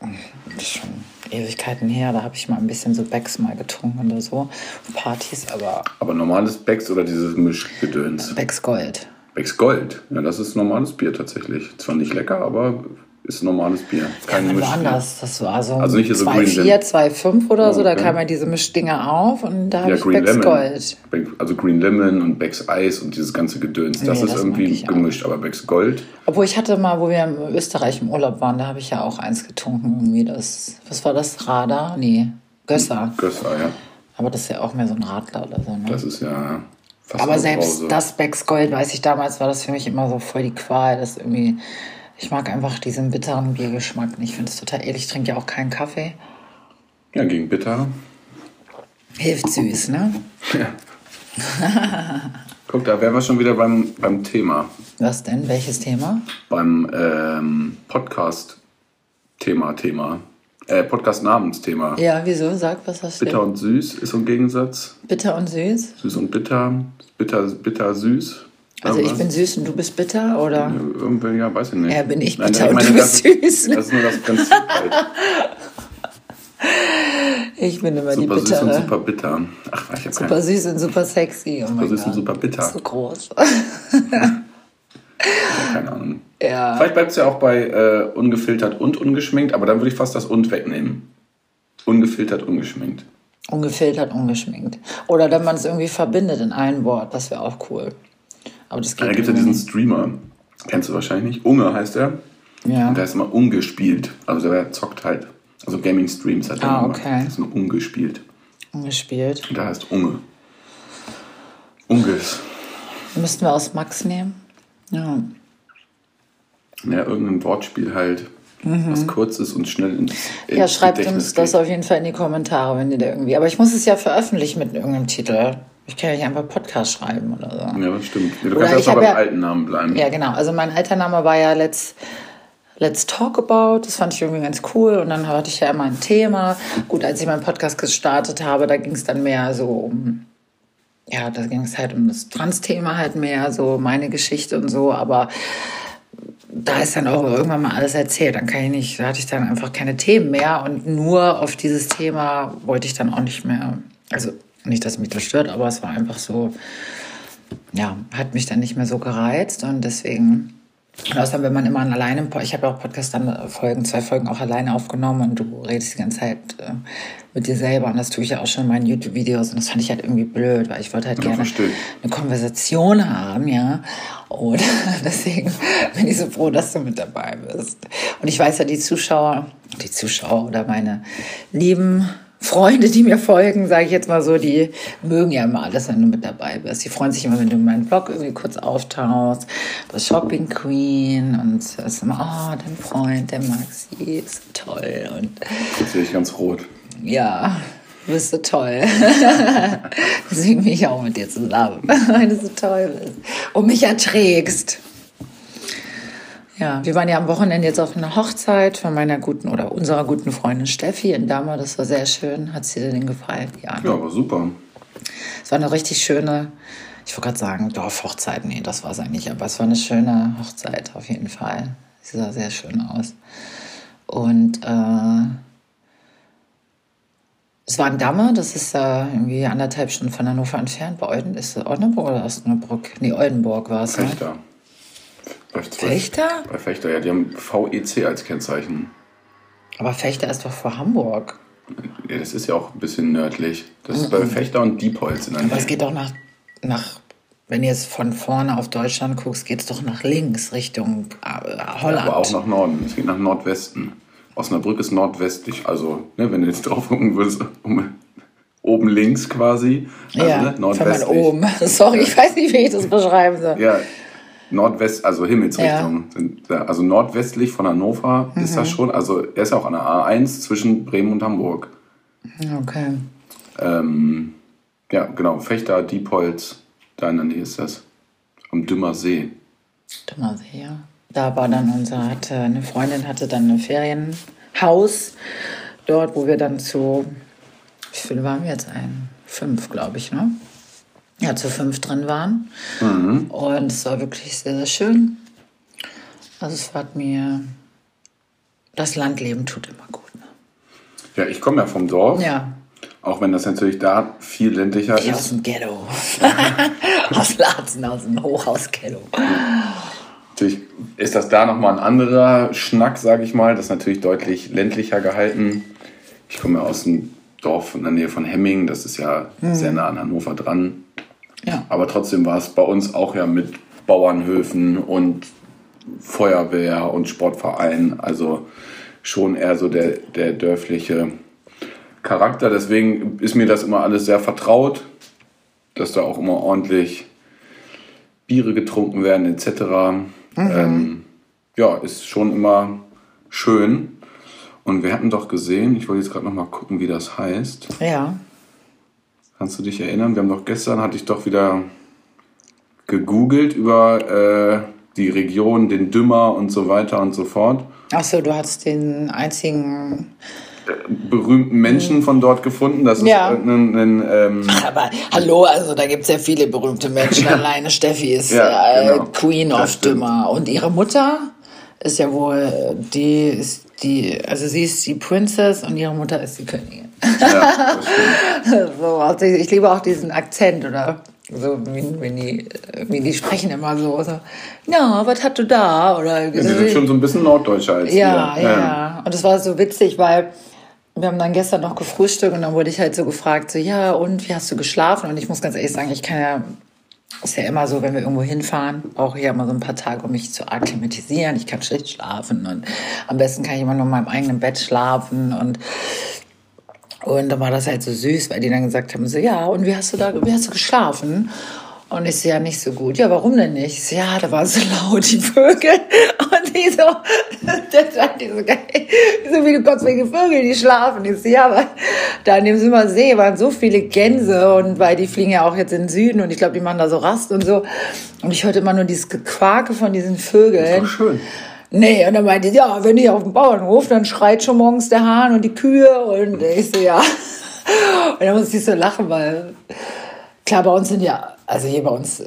das ist schon Ewigkeiten her, da habe ich mal ein bisschen so Becks mal getrunken oder so. Partys, aber Aber normales Becks oder dieses Mischgedöns? Becks Gold. Becks Gold. Ja, das ist normales Bier tatsächlich. Zwar nicht lecker, aber ist normales Bier. Kein Ja, Mischbier. woanders. Das war so, Also nicht hier so 2,4, Green 2,5 oder so. Da okay. kamen ja diese Mischdinger auf und da habe Ja, ich Green Becks Lemon. Gold. Also Green Lemon und Becks Eis und dieses ganze Gedöns. Das Nee, ist das irgendwie gemischt. Aber Becks Gold, Obwohl ich hatte mal, wo wir in Österreich im Urlaub waren, da habe ich ja auch eins getrunken. Irgendwie das, was war das? Radar? Nee, Gösser. Gösser, ja. Aber das ist ja auch mehr so ein Radler oder so. Ne? Das ist ja fast Aber selbst Brause. das Becks Gold, weiß ich damals, war das für mich immer so voll die Qual. Das irgendwie, ich mag einfach diesen bitteren Biergeschmack nicht. Ich finde es total ehrlich. Ich trinke ja auch keinen Kaffee. Ja, gegen Bitter. Hilft süß, ne? Guck, da wären wir schon wieder beim, beim Thema. Was denn? Welches Thema? Beim ähm, Podcast-Thema, Thema. Äh, Podcast-Namensthema. Ja, wieso? Sag, was das Bitter steht. und süß ist so ein Gegensatz. Bitter und süß? Süß und bitter. Bitter, bitter, süß. Also ich bin süß und du bist bitter, oder? Irgendwie, ja, weiß ich nicht. Ja, bin ich Nein, bitter ich und meine, du das bist ist- süß, ne? Das ist nur das Prinzip halt. [laughs] Ich bin immer die Super süß und bittere. super bitter. Ach, ich habe Super keine süß und super sexy. Oh mein süß und Gott. super bitter. So groß. [laughs] keine Ahnung. ja. Vielleicht bleibt es ja auch bei äh, ungefiltert und ungeschminkt, aber dann würde ich fast das und wegnehmen. Ungefiltert, ungeschminkt. Ungefiltert, ungeschminkt. Oder wenn man es irgendwie verbindet in ein Wort, das wäre auch cool. Aber das geht Da gibt es ja diesen Streamer. Kennst du wahrscheinlich nicht. Unge heißt er. Ja. Und der ist immer ungespielt. Also der zockt halt. Also Gaming Streams hat er Ah, immer. okay. Der ist nur ungespielt. Ungespielt. Und der heißt Unge. Unges. Müssten wir aus Max nehmen? Ja. Ja, irgendein Wortspiel halt. Was kurz ist und schnell ins Mhm. Ja, schreibt Gedächtnis uns das geht. auf jeden Fall in die Kommentare, wenn ihr da irgendwie. Aber ich muss es ja veröffentlichen mit irgendeinem Titel. Ich kann ja nicht einfach Podcast schreiben oder so. Ja, das stimmt. Ja, du Oder kannst einfach hab beim ja- alten Namen bleiben. Ja, genau. Also mein alter Name war ja Let's, Let's Talk About. Das fand ich irgendwie ganz cool. Und dann hatte ich ja immer ein Thema. Gut, als ich meinen Podcast gestartet habe, da ging es dann mehr so um, ja, da ging es halt um das Trans-Thema halt mehr, so meine Geschichte und so. Aber da ist dann auch irgendwann mal alles erzählt. Dann kann ich nicht, da hatte ich dann einfach keine Themen mehr. Und nur auf dieses Thema wollte ich dann auch nicht mehr. Also nicht, dass mich das stört, aber es war einfach so, ja, hat mich dann nicht mehr so gereizt und deswegen. Und außerdem, wenn man immer alleine, ich habe ja auch Podcast dann Folgen, zwei Folgen auch alleine aufgenommen und du redest die ganze Zeit äh, mit dir selber und das tue ich ja auch schon in meinen YouTube-Videos und das fand ich halt irgendwie blöd, weil ich wollte halt gerne verstehe eine Konversation haben, ja. Und [laughs] deswegen bin ich so froh, dass du mit dabei bist. Und ich weiß ja, die Zuschauer, die Zuschauer oder meine lieben Freunde, die mir folgen, sage ich jetzt mal so, die mögen ja immer alles, wenn du mit dabei bist. Die freuen sich immer, wenn du in meinen Blog irgendwie kurz auftauchst. Das Shopping Queen und es ist immer, oh, dein Freund, der Maxi, ist so toll. Und Jetzt sehe ich ganz rot. ja, du bist so toll. Deswegen bin ich auch mit dir zusammen, [laughs] weil du so toll bist und mich erträgst. Ja, wir waren ja am Wochenende jetzt auf einer Hochzeit von meiner guten oder unserer guten Freundin Steffi in Damme. Das war sehr schön. Hat sie dir denn gefallen? Ja, Ja, war super. es war eine richtig schöne, ich wollte gerade sagen, Dorfhochzeit. Nee, das war es eigentlich, aber es war eine schöne Hochzeit auf jeden Fall. Sie sah sehr schön aus. Und äh, es war in Damme, das ist äh, irgendwie anderthalb Stunden von Hannover entfernt. Bei Olden, ist es Oldenburg oder Osnabrück? Nee, Oldenburg war es. Ne? Bei Fechter? Bei Fechter, ja, die haben VEC als Kennzeichen. Aber Fechter ist doch vor Hamburg. Ja, das ist ja auch ein bisschen nördlich. Das ist bei Fechter und Diepholz in der Aber es Nähe. geht doch nach, nach wenn du jetzt von vorne auf Deutschland guckst, geht es doch nach links Richtung äh, Holland. Aber auch nach Norden. Es geht nach Nordwesten. Osnabrück ist nordwestlich. Also, ne, wenn du jetzt [laughs] drauf gucken würdest, um, oben links quasi. Also, ja, ne, nordwestlich. oben. [laughs] Sorry, ich weiß nicht, wie ich das beschreiben soll. Ja, Nordwest, also Himmelsrichtung. Da- also nordwestlich von Hannover ist Mhm. das schon. Also, er ist ja auch an der A1 zwischen Bremen und Hamburg. Okay. Ähm, ja, genau. Fechter, Diepholz, da in der Nähe ist das. Am Dümmer See. Dummer See, ja. Da war dann unser, hatte, eine Freundin hatte dann ein Ferienhaus dort, wo wir dann zu, wie viele waren wir jetzt ein? Fünf, glaube ich, ne? Ja, zu fünf drin waren. Und es war wirklich sehr, sehr schön. Also es hat mir, das Landleben tut immer gut. Ne? Ja, ich komme ja vom Dorf. Ja, Auch wenn das natürlich da viel ländlicher ich aus ist. dem Ghetto. [laughs] aus Laatzen, aus dem Hochhaus-Ghetto. Natürlich ist das da nochmal ein anderer Schnack, sage ich mal. Das ist natürlich deutlich ländlicher gehalten. Ich komme ja aus dem Dorf in der Nähe von Hemming. Das ist ja sehr nah an Hannover dran. Ja. Aber trotzdem war es bei uns auch ja mit Bauernhöfen und Feuerwehr und Sportverein. Also schon eher so der, der dörfliche Charakter. Deswegen ist mir das immer alles sehr vertraut, dass da auch immer ordentlich Biere getrunken werden etc. Ähm, ja, ist schon immer schön. Und wir hatten doch gesehen, ich wollte jetzt gerade noch mal gucken, wie das heißt. Ja. Kannst du dich erinnern? Wir haben doch gestern, hatte ich doch wieder gegoogelt über äh, die Region, den Dümmer und so weiter und so fort. Achso, du hast den einzigen Berühmten Menschen von dort gefunden. Das ist Ja. irgendein, ein, ähm, [laughs] Aber hallo, also da gibt es ja viele berühmte Menschen. [laughs] Alleine Steffi ist Ja, äh, genau. Queen of. Dümmer. Und ihre Mutter ist ja wohl, die ist die, also sie ist die Princess und ihre Mutter ist die Königin. Ja, so, also ich liebe auch diesen Akzent, oder? So, wie, wie, die, wie die sprechen immer so, so, ja, was hast du da? Oder Die sind schon so ein bisschen norddeutscher als ja, wir. ja, ja. Und es war so witzig, weil wir haben dann gestern noch gefrühstückt und dann wurde ich halt so gefragt, so, ja, und wie hast du geschlafen? Und ich muss ganz ehrlich sagen, ich kann ja, ist ja immer so, wenn wir irgendwo hinfahren, brauche ich ja immer so ein paar Tage, um mich zu akklimatisieren. Ich kann schlecht schlafen und am besten kann ich immer nur in meinem eigenen Bett schlafen und und dann war das halt so süß, weil die dann gesagt haben, so, ja, und wie hast du da, wie hast du geschlafen? Und ich so, ja, nicht so gut. Ja, warum denn nicht? Ich so, ja, da waren so [laughs] laut, die Vögel. Und die so, [laughs] der sagt die so geil, so wie du Gott wegen Vögel, die schlafen. Ich so, ja, aber da in dem Simmer See waren so viele Gänse und weil die fliegen ja auch jetzt in den Süden und ich glaube, die machen da so Rast und so. Und ich hörte immer nur dieses Gequake von diesen Vögeln. Doch schön. Nee, und dann meinte ich, ja, wenn ich auf dem Bauernhof, dann schreit schon morgens der Hahn und die Kühe. Und ich so, ja. Und dann musste ich so lachen, weil klar, bei uns sind ja, also hier bei uns,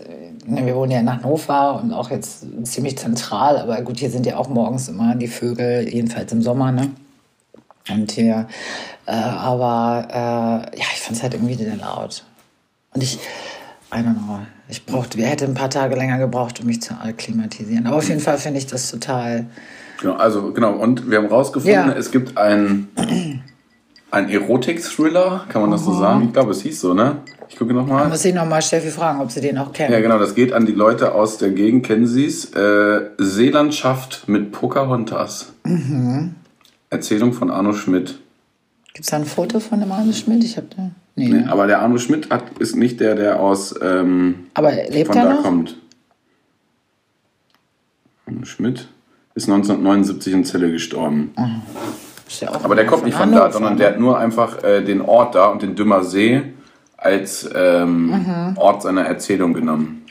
ne, wir wohnen ja in Hannover und auch jetzt ziemlich zentral, aber gut, hier sind ja auch morgens immer die Vögel, jedenfalls im Sommer, ne? Und hier, äh, aber äh, ja, ich fand es halt irgendwie laut. Und ich, I don't know, ich brauchte, wir hätte ein paar Tage länger gebraucht, um mich zu akklimatisieren. Aber auf jeden Fall finde ich das total, Genau, also genau, und wir haben rausgefunden, Ja. es gibt ein, ein Erotik-Thriller, kann man das so sagen? Ich glaube, es hieß so, ne? Ich gucke da nochmal. muss ich nochmal Steffi fragen, ob sie den auch kennen. Ja, genau, das geht an die Leute aus der Gegend, kennen Sie es? Äh, Seelandschaft mit Pocahontas. Mhm. Erzählung von Arno Schmidt. Gibt es da ein Foto von dem Arne Schmidt? Ich habe da. Nee, Nee, ne? aber der Arno Schmidt hat, ist nicht der, der aus ähm, Aber lebt von er da noch? kommt. Arno Schmidt ist 1979 in Celle gestorben. Ist ja auch Aber der kommt nicht von da, Hannover, sondern ne? der hat nur einfach äh, den Ort da und den Dümmer See als ähm, Mhm. Ort seiner Erzählung genommen.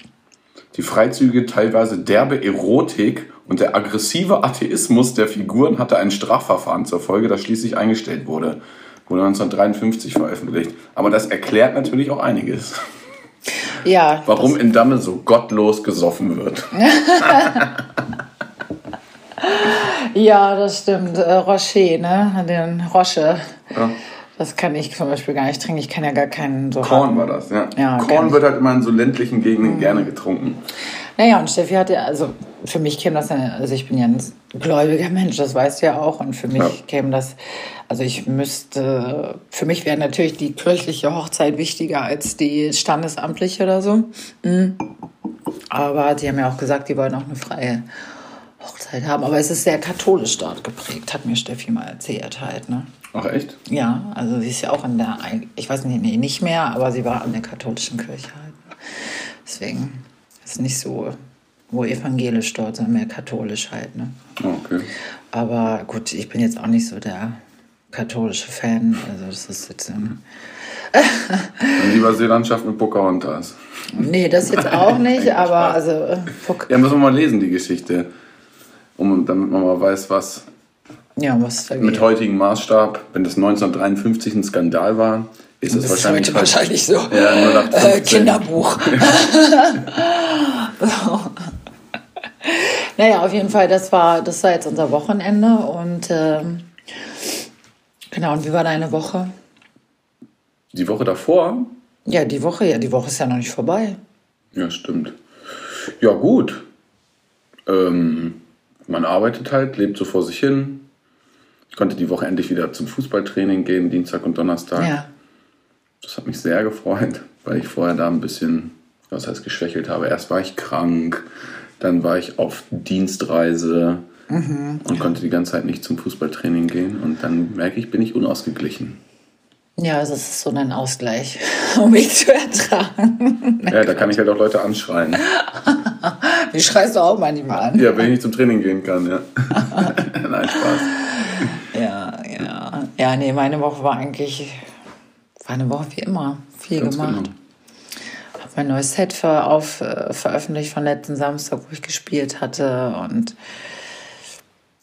Die Freizüge teilweise derbe Erotik Und der aggressive Atheismus der Figuren hatte ein Strafverfahren zur Folge, das schließlich eingestellt wurde. Wurde 1953 veröffentlicht. Aber das erklärt natürlich auch einiges. Ja. Warum in Damme so gottlos gesoffen wird. [laughs] ja, das stimmt. Äh, Rocher, ne? Den Roche. Ja. Das kann ich zum Beispiel gar nicht trinken. Ich kann ja gar keinen so Korn harten- war das, ja. Ja, Korn wird halt immer in so ländlichen Mhm. Gegenden gerne getrunken. Naja, und Steffi hatte, also für mich käme das, ja- also ich bin ja ein gläubiger Mensch, das weißt du ja auch. Und für mich Ja. käme das, also ich müsste, für mich wäre natürlich die kirchliche Hochzeit wichtiger als die standesamtliche oder so. Mhm. Aber sie haben ja auch gesagt, die wollen auch eine freie Hochzeit haben. Aber es ist sehr katholisch dort geprägt, hat mir Steffi mal erzählt halt, ne? Ach echt? Ja, also sie ist ja auch in der, ich weiß nicht, nee, nicht mehr, aber sie war an der katholischen Kirche halt. Deswegen ist nicht so, wo evangelisch dort, sondern mehr katholisch halt. Ne? Oh, okay. Aber gut, ich bin jetzt auch nicht so der katholische Fan. Also das ist jetzt, ähm, Dann lieber Seelandschaft mit Pocahontas. nee, das jetzt auch [laughs] nicht, aber also, äh, Ja, müssen wir mal lesen, die Geschichte. Um, damit man mal weiß, was ja, was mit heutigem Maßstab, wenn das 1953 ein Skandal war, ist es Das ist wahrscheinlich, heute wahrscheinlich so. Ja, 0815. Äh, Kinderbuch. [laughs] naja, auf jeden Fall, das war, das war jetzt unser Wochenende und ähm, genau, und wie war deine Woche? Die Woche davor? Ja, die Woche, ja, die Woche ist ja noch nicht vorbei. Ja, stimmt. Ja, gut. Ähm, man arbeitet halt, lebt so vor sich hin. Ich konnte die Woche endlich wieder zum Fußballtraining gehen, Dienstag und Donnerstag. Ja. Das hat mich sehr gefreut, weil ich vorher da ein bisschen, was heißt geschwächelt habe. Erst war ich krank, dann war ich auf Dienstreise und konnte die ganze Zeit nicht zum Fußballtraining gehen. Und dann merke ich, bin ich unausgeglichen. Ja, also es ist so ein Ausgleich, [laughs] um mich zu ertragen. Ja, da kann ich halt auch Leute anschreien. [laughs] Wie schreist du auch manchmal an? Ja, wenn ich nicht zum Training gehen kann, ja. [laughs] Nein, Spaß. Ja, ja. Ja, nee, meine Woche war eigentlich, war eine Woche wie immer. Viel Ganz gemacht. genau. Habe mein neues Set ver auf, äh, veröffentlicht von letzten Samstag, wo ich gespielt hatte. Und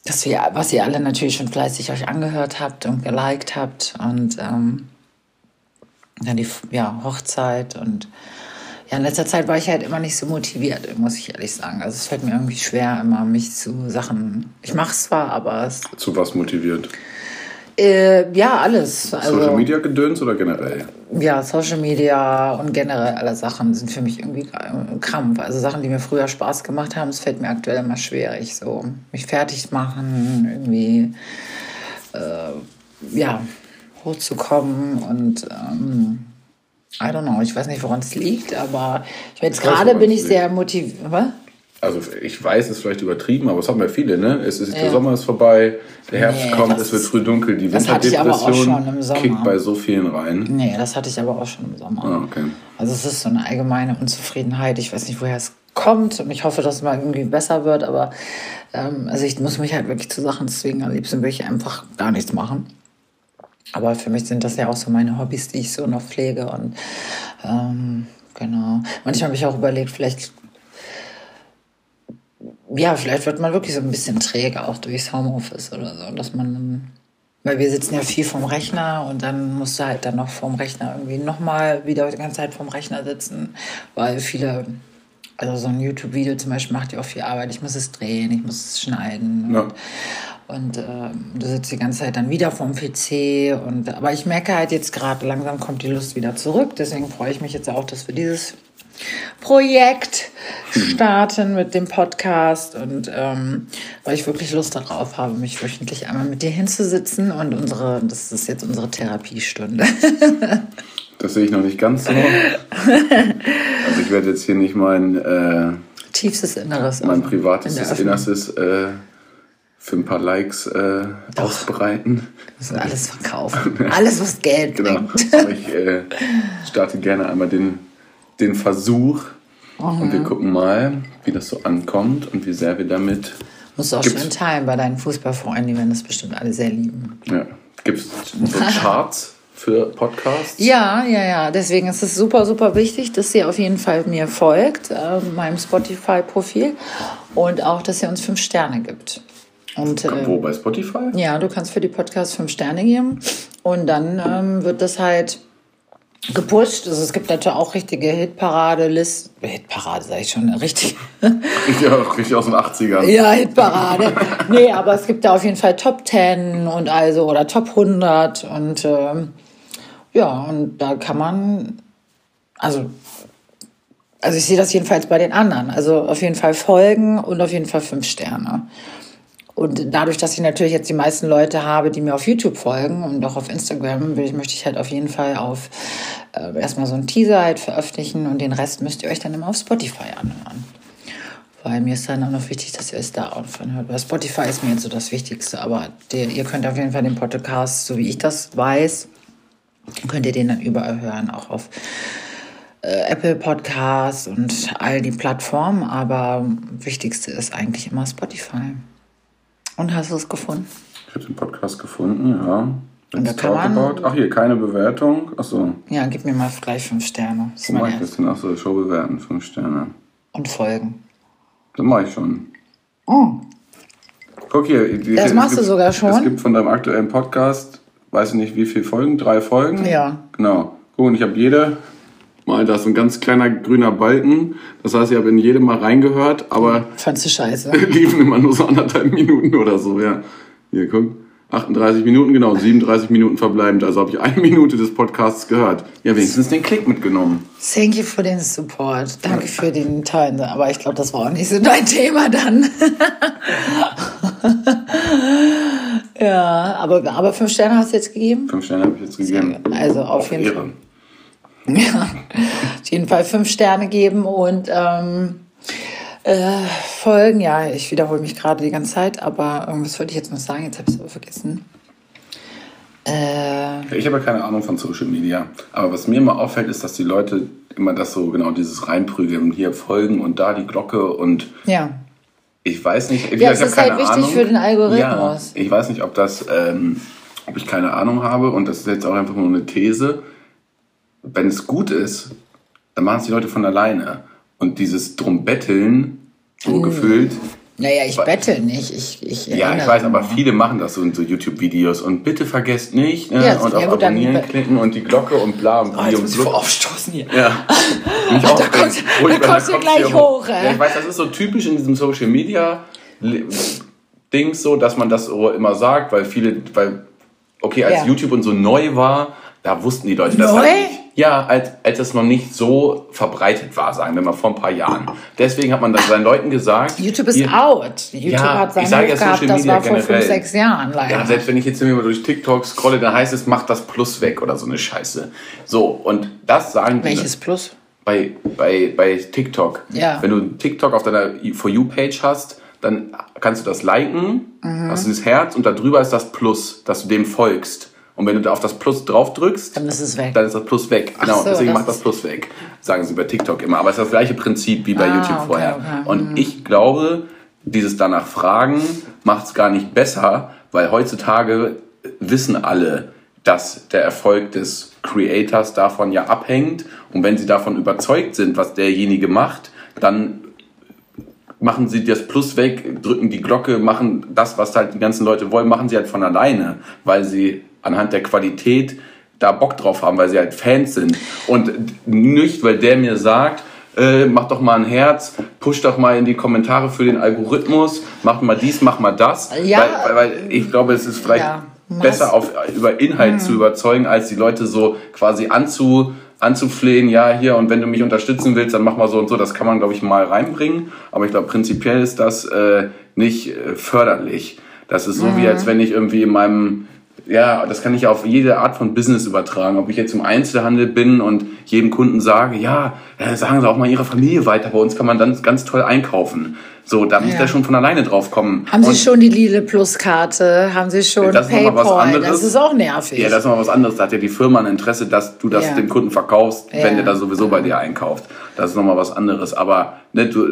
das, was ihr alle natürlich schon fleißig euch angehört habt und geliked habt. Und ähm, dann die ja, Hochzeit und ja, in letzter Zeit war ich halt immer nicht so motiviert, muss ich ehrlich sagen. Also es fällt mir irgendwie schwer, immer mich zu Sachen. Ich mache es zwar, aber es Zu was motiviert? Äh, ja, alles. Also, Social Media Gedöns oder generell? Ja, Social Media und generell alle Sachen sind für mich irgendwie Krampf. Also Sachen, die mir früher Spaß gemacht haben, es fällt mir aktuell immer schwierig. So mich fertig machen, irgendwie äh, ja, hochzukommen und ähm, I don't know, ich weiß nicht, woran es liegt, aber ich jetzt gerade bin ich sehr motiviert. Also ich weiß, es ist vielleicht übertrieben, aber es haben ja viele, ne? Es ist, Der Ja. Sommer ist vorbei, der Herbst Nee, kommt, es wird früh dunkel, die Winterdepression schon im Sommer. kickt bei so vielen rein. Nee, das hatte ich aber auch schon im Sommer. Ah, okay. Also es ist so eine allgemeine Unzufriedenheit. Ich weiß nicht, woher es kommt und ich hoffe, dass es mal irgendwie besser wird. Aber ähm, also ich muss mich halt wirklich zu Sachen zwingen. Am liebsten würde ich einfach gar nichts machen. Aber für mich sind das ja auch so meine Hobbys, die ich so noch pflege. Und ähm, genau. Manchmal habe ich auch überlegt, vielleicht ja, vielleicht wird man wirklich so ein bisschen träge auch durchs Homeoffice oder so, dass man weil wir sitzen ja viel vom Rechner und dann musst du halt dann noch vom Rechner irgendwie nochmal wieder die ganze Zeit vom Rechner sitzen, weil viele, also so ein YouTube-Video zum Beispiel macht ja auch viel Arbeit. Ich muss es drehen, ich muss es schneiden. Ja. Und, und ähm, du sitzt die ganze Zeit dann wieder vorm PC. Und, aber ich merke halt jetzt gerade, langsam kommt die Lust wieder zurück. Deswegen freue ich mich jetzt auch, dass wir dieses Projekt starten mit dem Podcast und ähm, weil ich wirklich Lust darauf habe, mich wöchentlich einmal mit dir hinzusitzen und unsere, das ist jetzt unsere Therapiestunde. [laughs] Das sehe ich noch nicht ganz so. [laughs] Also ich werde jetzt hier nicht mein, äh, Tiefstes Inneres. mein in privates Öffnung. Innerstes äh, für ein paar Likes äh, ausbreiten. Das ist alles verkaufen. [laughs] Alles, was Geld Genau. bringt. Aber ich äh, starte gerne einmal den, den Versuch und wir gucken mal, wie das so ankommt und wie sehr wir damit. Musst du auch schön teilen bei deinen Fußballfreunden, die werden das bestimmt alle sehr lieben. Ja, Gibt es so Charts für Podcasts? Ja, ja, ja. Deswegen ist es super, super wichtig, dass ihr auf jeden Fall mir folgt, äh, meinem Spotify-Profil und auch, dass ihr uns fünf Sterne gibt. Und, äh, Wo, bei Spotify? Ja, du kannst für die Podcasts fünf Sterne geben und dann ähm, wird das halt gepusht. Also es gibt natürlich auch richtige Hitparade-Listen. Hitparade, sag ich schon, richtig. Ja, richtig aus den 80ern. Ja, Hitparade. nee, aber es gibt da auf jeden Fall Top 10 und also oder Top 100 und ähm, ja, und da kann man, also, also ich sehe das jedenfalls bei den anderen. Also auf jeden Fall folgen und auf jeden Fall fünf Sterne. Und dadurch, dass ich natürlich jetzt die meisten Leute habe, die mir auf YouTube folgen und auch auf Instagram, will ich, möchte ich halt auf jeden Fall auf äh, erstmal so einen Teaser halt veröffentlichen und den Rest müsst ihr euch dann immer auf Spotify anhören. Weil mir ist dann auch noch wichtig, dass ihr es da auch anhört. Weil Spotify ist mir jetzt so das Wichtigste, aber der, ihr könnt auf jeden Fall den Podcast, so wie ich das weiß, könnt ihr den dann überall hören, auch auf äh, Apple Podcasts und all die Plattformen. Aber wichtigste ist eigentlich immer Spotify. Und hast du es gefunden? Ich habe den Podcast gefunden, ja. Und da kann man- about. Ach, hier, keine Bewertung. Achso, Ja, gib mir mal gleich fünf Sterne. Das wo mache mein ich das denn? Achso, Show bewerten, fünf Sterne. Und folgen. Das mache ich schon. Oh. Guck hier. Die, Das machst du gibt- sogar schon? Es gibt von deinem aktuellen Podcast, weiß ich nicht wie viele Folgen, drei Folgen? Ja. Genau. Guck, und ich habe jede, mal da ist so ein ganz kleiner grüner Balken. Das heißt, ich habe in jede mal reingehört, aber Fandst du scheiße? [laughs] liefen immer nur so anderthalb Minuten oder so, ja. Hier, guck. 38 Minuten, genau, 37 Minuten verbleibend. Also habe ich eine Minute des Podcasts gehört. Ja, wenigstens den Klick mitgenommen. Thank you für den Support. Danke für den Teil. Aber ich glaube, das war auch nicht so dein Thema dann. [laughs] ja, aber, aber fünf Sterne hast du jetzt gegeben? Fünf Sterne habe ich jetzt gegeben. Also auf jeden Ehre. Fall. Ja, auf jeden Fall fünf Sterne geben und ähm, äh, folgen. Ja, ich wiederhole mich gerade die ganze Zeit, aber irgendwas wollte ich jetzt noch sagen, jetzt habe ich es aber vergessen. Äh, Ich habe ja keine Ahnung von Social Media. Aber was mir immer auffällt, ist, dass die Leute immer das so, genau dieses reinprügeln. Hier folgen und da die Glocke und ja. Ich weiß nicht. Ja, es ist halt wichtig Ahnung. für den Algorithmus. Ja, ich weiß nicht, ob das, ähm, ob ich keine Ahnung habe und das ist jetzt auch einfach nur eine These. Wenn es gut ist, dann machen es die Leute von alleine. Und dieses drum betteln, so Mhm. gefühlt, Naja, ich bettel nicht. Ich, ich ja, ich weiß, aber viele machen das so in so YouTube-Videos. Und bitte vergesst nicht, ne? Ja, und auf gut, dann- Abonnieren klicken und die Glocke und bla und Oh, wie jetzt und muss ich vor aufstoßen hier. Ja. Mich Da hol ich da kommst der du gleich hoch, ey. Ja, ich weiß, das ist so typisch in diesem Social Media Dings so, dass man das so immer sagt, weil viele, weil, okay, als Ja. YouTube und so neu war, da wussten die Leute das Neu? halt nicht. Ja, als, als es noch nicht so verbreitet war, sagen wir mal vor ein paar Jahren. Deswegen hat man dann seinen Leuten gesagt. YouTube ist ihr- out. YouTube Ja, hat seinen ich sage ja gehabt, Social das Media war vor fünf, generell. sechs Jahren leider. Ja, selbst wenn ich jetzt immer durch TikTok scrolle, dann heißt es, mach das Plus weg oder so eine Scheiße. So, und das sagen die Welches Plus? bei, bei, bei TikTok. Ja. Wenn du TikTok auf deiner For You-Page hast, dann kannst du das liken, Mhm. hast du das Herz und da drüber ist das Plus, dass du dem folgst. Und wenn du da auf das Plus drauf drückst, Dann ist es weg. dann ist das Plus weg. Genau, so, deswegen das mach das Plus weg. Sagen sie bei TikTok immer. Aber es ist das gleiche Prinzip wie bei Ah, YouTube okay, vorher. okay. Mhm. Und ich glaube, dieses danach fragen macht es gar nicht besser, weil heutzutage wissen alle, dass der Erfolg des Creators davon ja abhängt. Und wenn sie davon überzeugt sind, was derjenige macht, dann machen sie das Plus weg, drücken die Glocke, machen das, was halt die ganzen Leute wollen, machen sie halt von alleine, weil sie anhand der Qualität da Bock drauf haben, weil sie halt Fans sind. Und nicht, weil der mir sagt, äh, mach doch mal ein Herz, push doch mal in die Kommentare für den Algorithmus, mach mal dies, mach mal das. Ja. Weil, weil, weil ich glaube, es ist vielleicht Ja. besser auf, über Inhalt zu überzeugen, als die Leute so quasi anzu, anzuflehen, ja, hier, und wenn du mich unterstützen willst, dann mach mal so und so. Das kann man, glaube ich, mal reinbringen. Aber ich glaube, prinzipiell ist das äh, nicht äh, förderlich. Das ist so wie, als wenn ich irgendwie in meinem, ja, das kann ich auf jede Art von Business übertragen. Ob ich jetzt im Einzelhandel bin und jedem Kunden sage, ja, äh, sagen Sie auch mal Ihre Familie weiter, bei uns kann man dann ganz toll einkaufen. So, da muss Ja. der schon von alleine drauf kommen. Haben Sie Und- schon die Lidl Plus Karte? Haben Sie schon Das mal was PayPal? anderes. Das ist auch nervig. Ja, das ist mal was anderes. Da hat ja die Firma ein Interesse, dass du das Ja. dem Kunden verkaufst, Ja. wenn der da sowieso bei dir einkauft. Das ist noch mal was anderes. Aber ne, du,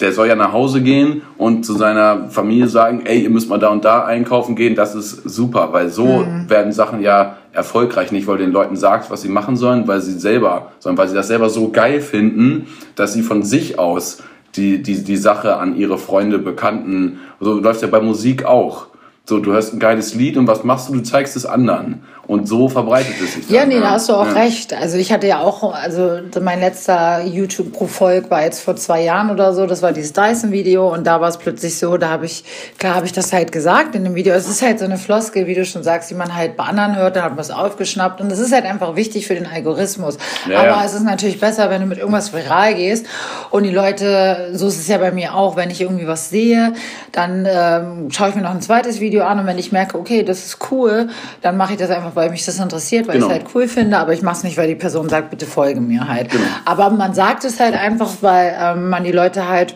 der soll ja nach Hause gehen und zu seiner Familie sagen, ey, ihr müsst mal da und da einkaufen gehen. Das ist super, weil so Mhm. werden Sachen ja erfolgreich. Nicht, weil du den Leuten sagst, was sie machen sollen, weil sie selber, sondern weil sie das selber so geil finden, dass sie von sich aus die, die, die Sache an ihre Freunde, Bekannten, so läuft ja bei Musik auch. So, du hörst ein geiles Lied und was machst du? Du zeigst es anderen. Und so verbreitet es sich. Ja, dann, nee, da hast du auch Ja. recht. Also ich hatte ja auch, also mein letzter YouTube-Pro-Volk war jetzt vor zwei Jahren oder so, das war dieses Dyson-Video und da war es plötzlich so, da habe ich, klar habe ich das halt gesagt in dem Video. Es ist halt so eine Floskel, wie du schon sagst, die man halt bei anderen hört, dann hat man es aufgeschnappt und es ist halt einfach wichtig für den Algorithmus. Ja, Aber ja. es ist natürlich besser, wenn du mit irgendwas viral gehst und die Leute, so ist es ja bei mir auch, wenn ich irgendwie was sehe, dann ähm, schaue ich mir noch ein zweites Video an und wenn ich merke, okay, das ist cool, dann mache ich das einfach, weil mich das interessiert, weil Genau. ich es halt cool finde, aber ich mache es nicht, weil die Person sagt, bitte folge mir halt. Genau. Aber man sagt es halt einfach, weil ähm, man die Leute halt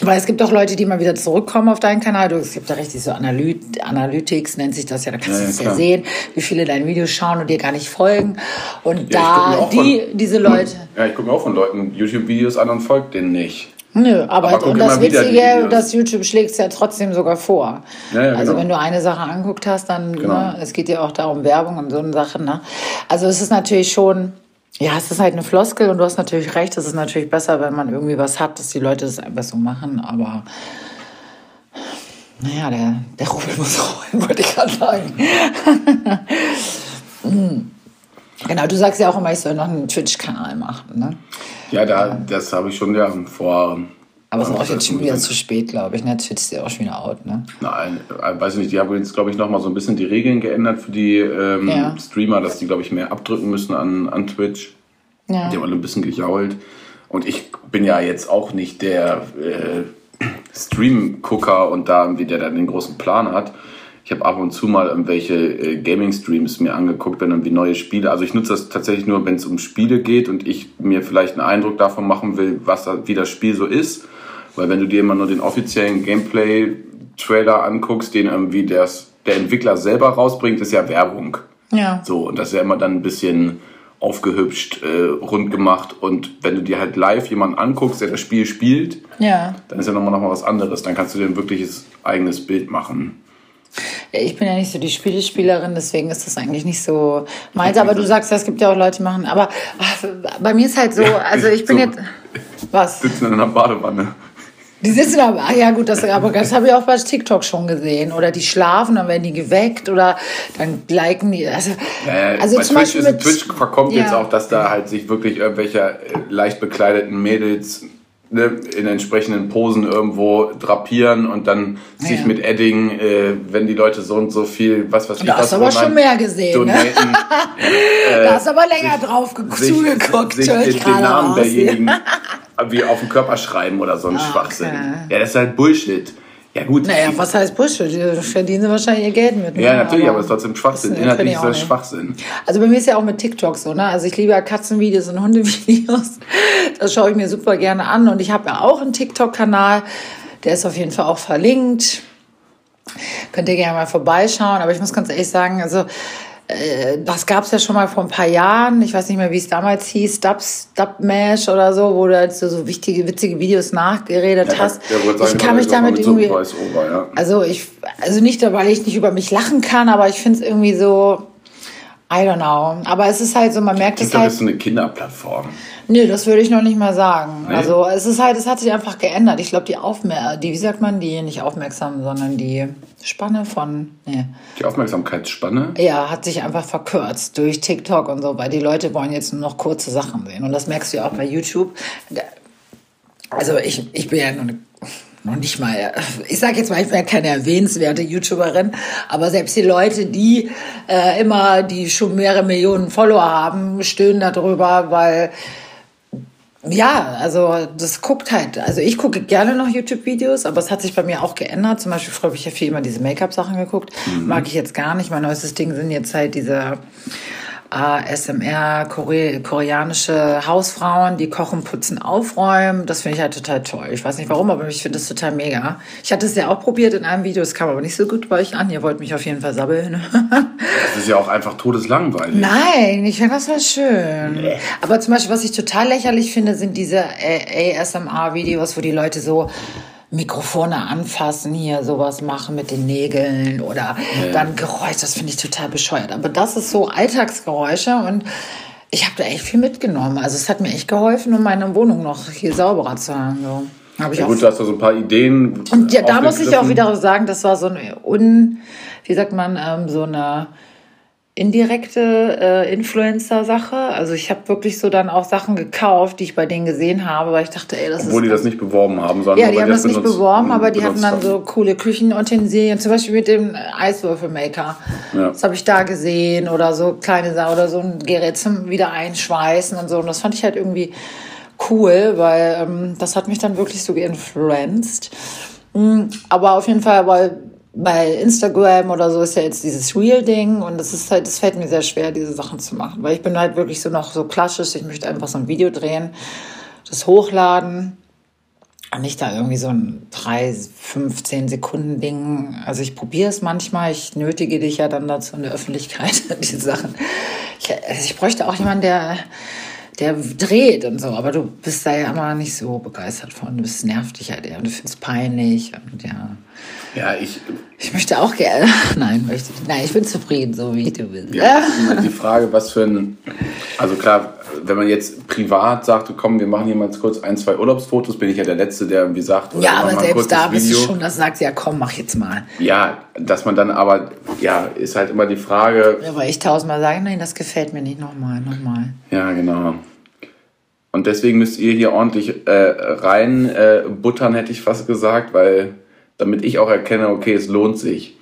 weil es gibt auch Leute, die mal wieder zurückkommen auf deinen Kanal. Du, es gibt da richtig so Analyt Analytics, nennt sich das ja. Da kannst Ja, du es ja sehen, wie viele deine Videos schauen und dir gar nicht folgen. Und Ja, da, die, von- diese Leute. [clears throat] Ja, ich gucke mir auch von Leuten YouTube-Videos an und folge denen nicht. Nö, aber, Aber und das Witzige, Videos. dass YouTube schlägt es ja trotzdem sogar vor. Ja, ja, also genau. wenn du eine Sache anguckt hast, dann, Genau. ne, es geht ja auch darum Werbung und so eine Sache. Ne? Also es ist natürlich schon, ja, es ist halt eine Floskel und du hast natürlich recht, es ist natürlich besser, wenn man irgendwie was hat, dass die Leute das einfach so machen, aber naja, der, der Rubel muss rollen, [laughs] wollte ich gerade sagen. [laughs] Genau, du sagst ja auch immer, ich soll noch einen Twitch-Kanal machen, ne? Ja, da, das habe ich schon ja vor. Aber es ist auch jetzt schon wieder zu spät, glaube ich. Ne? Twitch ist ja auch schon wieder out, ne? Nein, äh, weiß ich nicht. Die haben jetzt, glaube ich, noch mal so ein bisschen die Regeln geändert für die ähm, Ja. Streamer, dass die, glaube ich, mehr abdrücken müssen an, an Twitch. Ja. Die haben alle ein bisschen gejault. Und ich bin ja jetzt auch nicht der äh, [clears throat] Stream-Gucker und da irgendwie, der dann den großen Plan hat. Ich habe ab und zu mal irgendwelche äh, Gaming-Streams mir angeguckt, wenn irgendwie neue Spiele. Also ich nutze das tatsächlich nur, wenn es um Spiele geht und ich mir vielleicht einen Eindruck davon machen will, was da, wie das Spiel so ist. Weil wenn du dir immer nur den offiziellen Gameplay-Trailer anguckst, den irgendwie das, der Entwickler selber rausbringt, ist ja Werbung. Ja. So, und das ist ja immer dann ein bisschen aufgehübscht, äh, rund gemacht. Und wenn du dir halt live jemanden anguckst, der das Spiel spielt, Ja. dann ist ja nochmal noch mal was anderes. Dann kannst du dir ein wirkliches eigenes Bild machen. Ja, Ich bin ja nicht so die Spielespielerin, deswegen ist das eigentlich nicht so meins. Aber du sagst ja, es gibt ja auch Leute, die machen. Aber ach, bei mir ist halt so, also ich bin So. jetzt. Was? Sitzen in einer Badewanne. Die sitzen aber, ach ja gut, das, aber das habe ich auch bei TikTok schon gesehen. Oder die schlafen, dann werden die geweckt oder dann liken die. Also, Äh, also zum Twitch, Beispiel mit, Twitch verkommt Ja. jetzt auch, dass da halt sich wirklich irgendwelche äh, leicht bekleideten Mädels in entsprechenden Posen irgendwo drapieren und dann sich Ja. mit Edding, äh, wenn die Leute so und so viel, was weiß ich, Da hast was du aber schon mehr gesehen, ne? donaten, [laughs] da hast du aber länger drauf ge- sich, zugeguckt, sich höre den, den Namen derjenigen [laughs] wie auf den Körper schreiben oder so ein Ah, Schwachsinn. okay. Ja, das ist halt Bullshit. Ja gut. Naja, was heißt Bullshit? Die verdienen sie wahrscheinlich ihr Geld mit. Ne? ja, natürlich, aber es ist trotzdem Schwachsinn. Inhaltlich ist das. Schwachsinn. Also bei mir ist ja auch mit TikTok so, ne? Also ich liebe ja Katzenvideos und Hundevideos. Das schaue ich mir super gerne an. Und ich habe ja auch einen TikTok-Kanal. Der ist auf jeden Fall auch verlinkt. Könnt ihr gerne mal vorbeischauen. Aber ich muss ganz ehrlich sagen, also das gab es ja schon mal vor ein paar Jahren. Ich weiß nicht mehr, wie es damals hieß. Dubs, Dubmash oder so, wo du halt so, so wichtige, witzige Videos nachgeredet hast. Ja, sagen, ich kann mich damit irgendwie... Ja. Also ich, also nicht, weil ich nicht über mich lachen kann, aber ich finde es irgendwie so, I don't know. Aber es ist halt so, man merkt es TikTok halt. ist so eine Kinderplattform. Nee, das würde ich noch nicht mal sagen. Nee? Also es ist halt, es hat sich einfach geändert. Ich glaube, die Aufmer die, wie sagt man, die nicht aufmerksam, sondern die Spanne von, nee. Die Aufmerksamkeitsspanne. Ja, hat sich einfach verkürzt durch TikTok und so, weil die Leute wollen jetzt nur noch kurze Sachen sehen. Und das merkst du ja auch bei YouTube. Also ich, ich bin ja noch, eine, noch nicht mal, ich sage jetzt mal, ich bin ja keine erwähnenswerte YouTuberin, aber selbst die Leute, die äh, immer, die schon mehrere Millionen Follower haben, stöhnen darüber, weil ja, also das guckt halt. Also ich gucke gerne noch YouTube-Videos, aber es hat sich bei mir auch geändert. Zum Beispiel früher habe ich ja viel immer diese Make-up-Sachen geguckt. Mag ich jetzt gar nicht. Mein neuestes Ding sind jetzt halt diese ASMR, Kore koreanische Hausfrauen, die kochen, putzen, aufräumen. Das finde ich halt total toll. Ich weiß nicht warum, aber ich finde das total mega. Ich hatte es ja auch probiert in einem Video, es kam aber nicht so gut bei euch an. Ihr wollt mich auf jeden Fall sabbeln. [laughs] das ist ja auch einfach todeslangweilig. Nein, ich finde das war schön. Nee. Aber zum Beispiel, was ich total lächerlich finde, sind diese ASMR-Videos, wo die Leute so Mikrofone anfassen, hier sowas machen mit den Nägeln oder ja. dann Geräusch, das finde ich total bescheuert. Aber das ist so Alltagsgeräusche und ich habe da echt viel mitgenommen. Also es hat mir echt geholfen, um meine Wohnung noch hier sauberer zu haben. So. Hab ich ja, gut, du hast da so ein paar Ideen. Und ja, da muss ich auch wieder sagen, das war so ein un, wie sagt man, ähm, so eine indirekte äh, Influencer-Sache. Also ich habe wirklich so dann auch Sachen gekauft, die ich bei denen gesehen habe, weil ich dachte, ey, das Obwohl ist. die das nicht beworben haben, sondern. Ja, die haben das nicht beworben, aber die hatten dann so coole Küchenutensilien, zum Beispiel mit dem Eiswürfelmaker. Ja. Das habe ich da gesehen oder so kleine Sachen oder so ein Gerät zum wieder einschweißen und so. Und das fand ich halt irgendwie cool, weil ähm, das hat mich dann wirklich so geinfluenced. Mhm, aber auf jeden Fall, weil bei Instagram oder so ist ja jetzt dieses Real-Ding und das ist halt, das fällt mir sehr schwer, diese Sachen zu machen, weil ich bin halt wirklich so noch so klassisch, ich möchte einfach so ein Video drehen, das hochladen und nicht da irgendwie so ein 3, 15 Sekunden Ding. Also ich probiere es manchmal, ich nötige dich ja dann dazu in der Öffentlichkeit, [laughs] diese Sachen. Ich, also ich bräuchte auch jemanden, der der dreht und so, aber du bist da ja immer nicht so begeistert von. Du bist nervt dich halt eher und du findest es peinlich und ja. Ja, ich. Ich möchte auch gerne. [laughs] Nein, möchte ich. Nein, ich bin zufrieden, so wie du bist. Ja, die Frage, was für ein. Also klar, wenn man jetzt privat sagt, komm, wir machen hier mal kurz ein, zwei Urlaubsfotos, bin ich ja der Letzte, der irgendwie sagt, ja, aber selbst da bist Video. du schon, das sagt ja, komm, mach jetzt mal. Ja, dass man dann aber, ja, ist halt immer die Frage. Ja, weil ich tausendmal sage, nein, das gefällt mir nicht, nochmal, nochmal. Ja, genau. Und deswegen müsst ihr hier ordentlich äh, rein äh, buttern, hätte ich fast gesagt, weil damit ich auch erkenne, okay, es lohnt sich,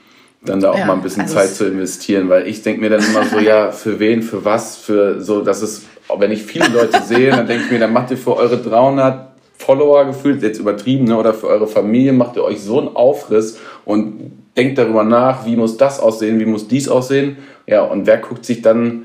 dann da auch ja, mal ein bisschen also Zeit zu investieren, weil ich denke mir dann immer so, ja, für wen, für was, für so, dass es, wenn ich viele Leute sehe, dann denke ich mir, dann macht ihr für eure 300 Follower gefühlt, jetzt übertrieben, ne, oder für eure Familie, macht ihr euch so einen Aufriss und denkt darüber nach, wie muss das aussehen, wie muss dies aussehen, ja, und wer guckt sich dann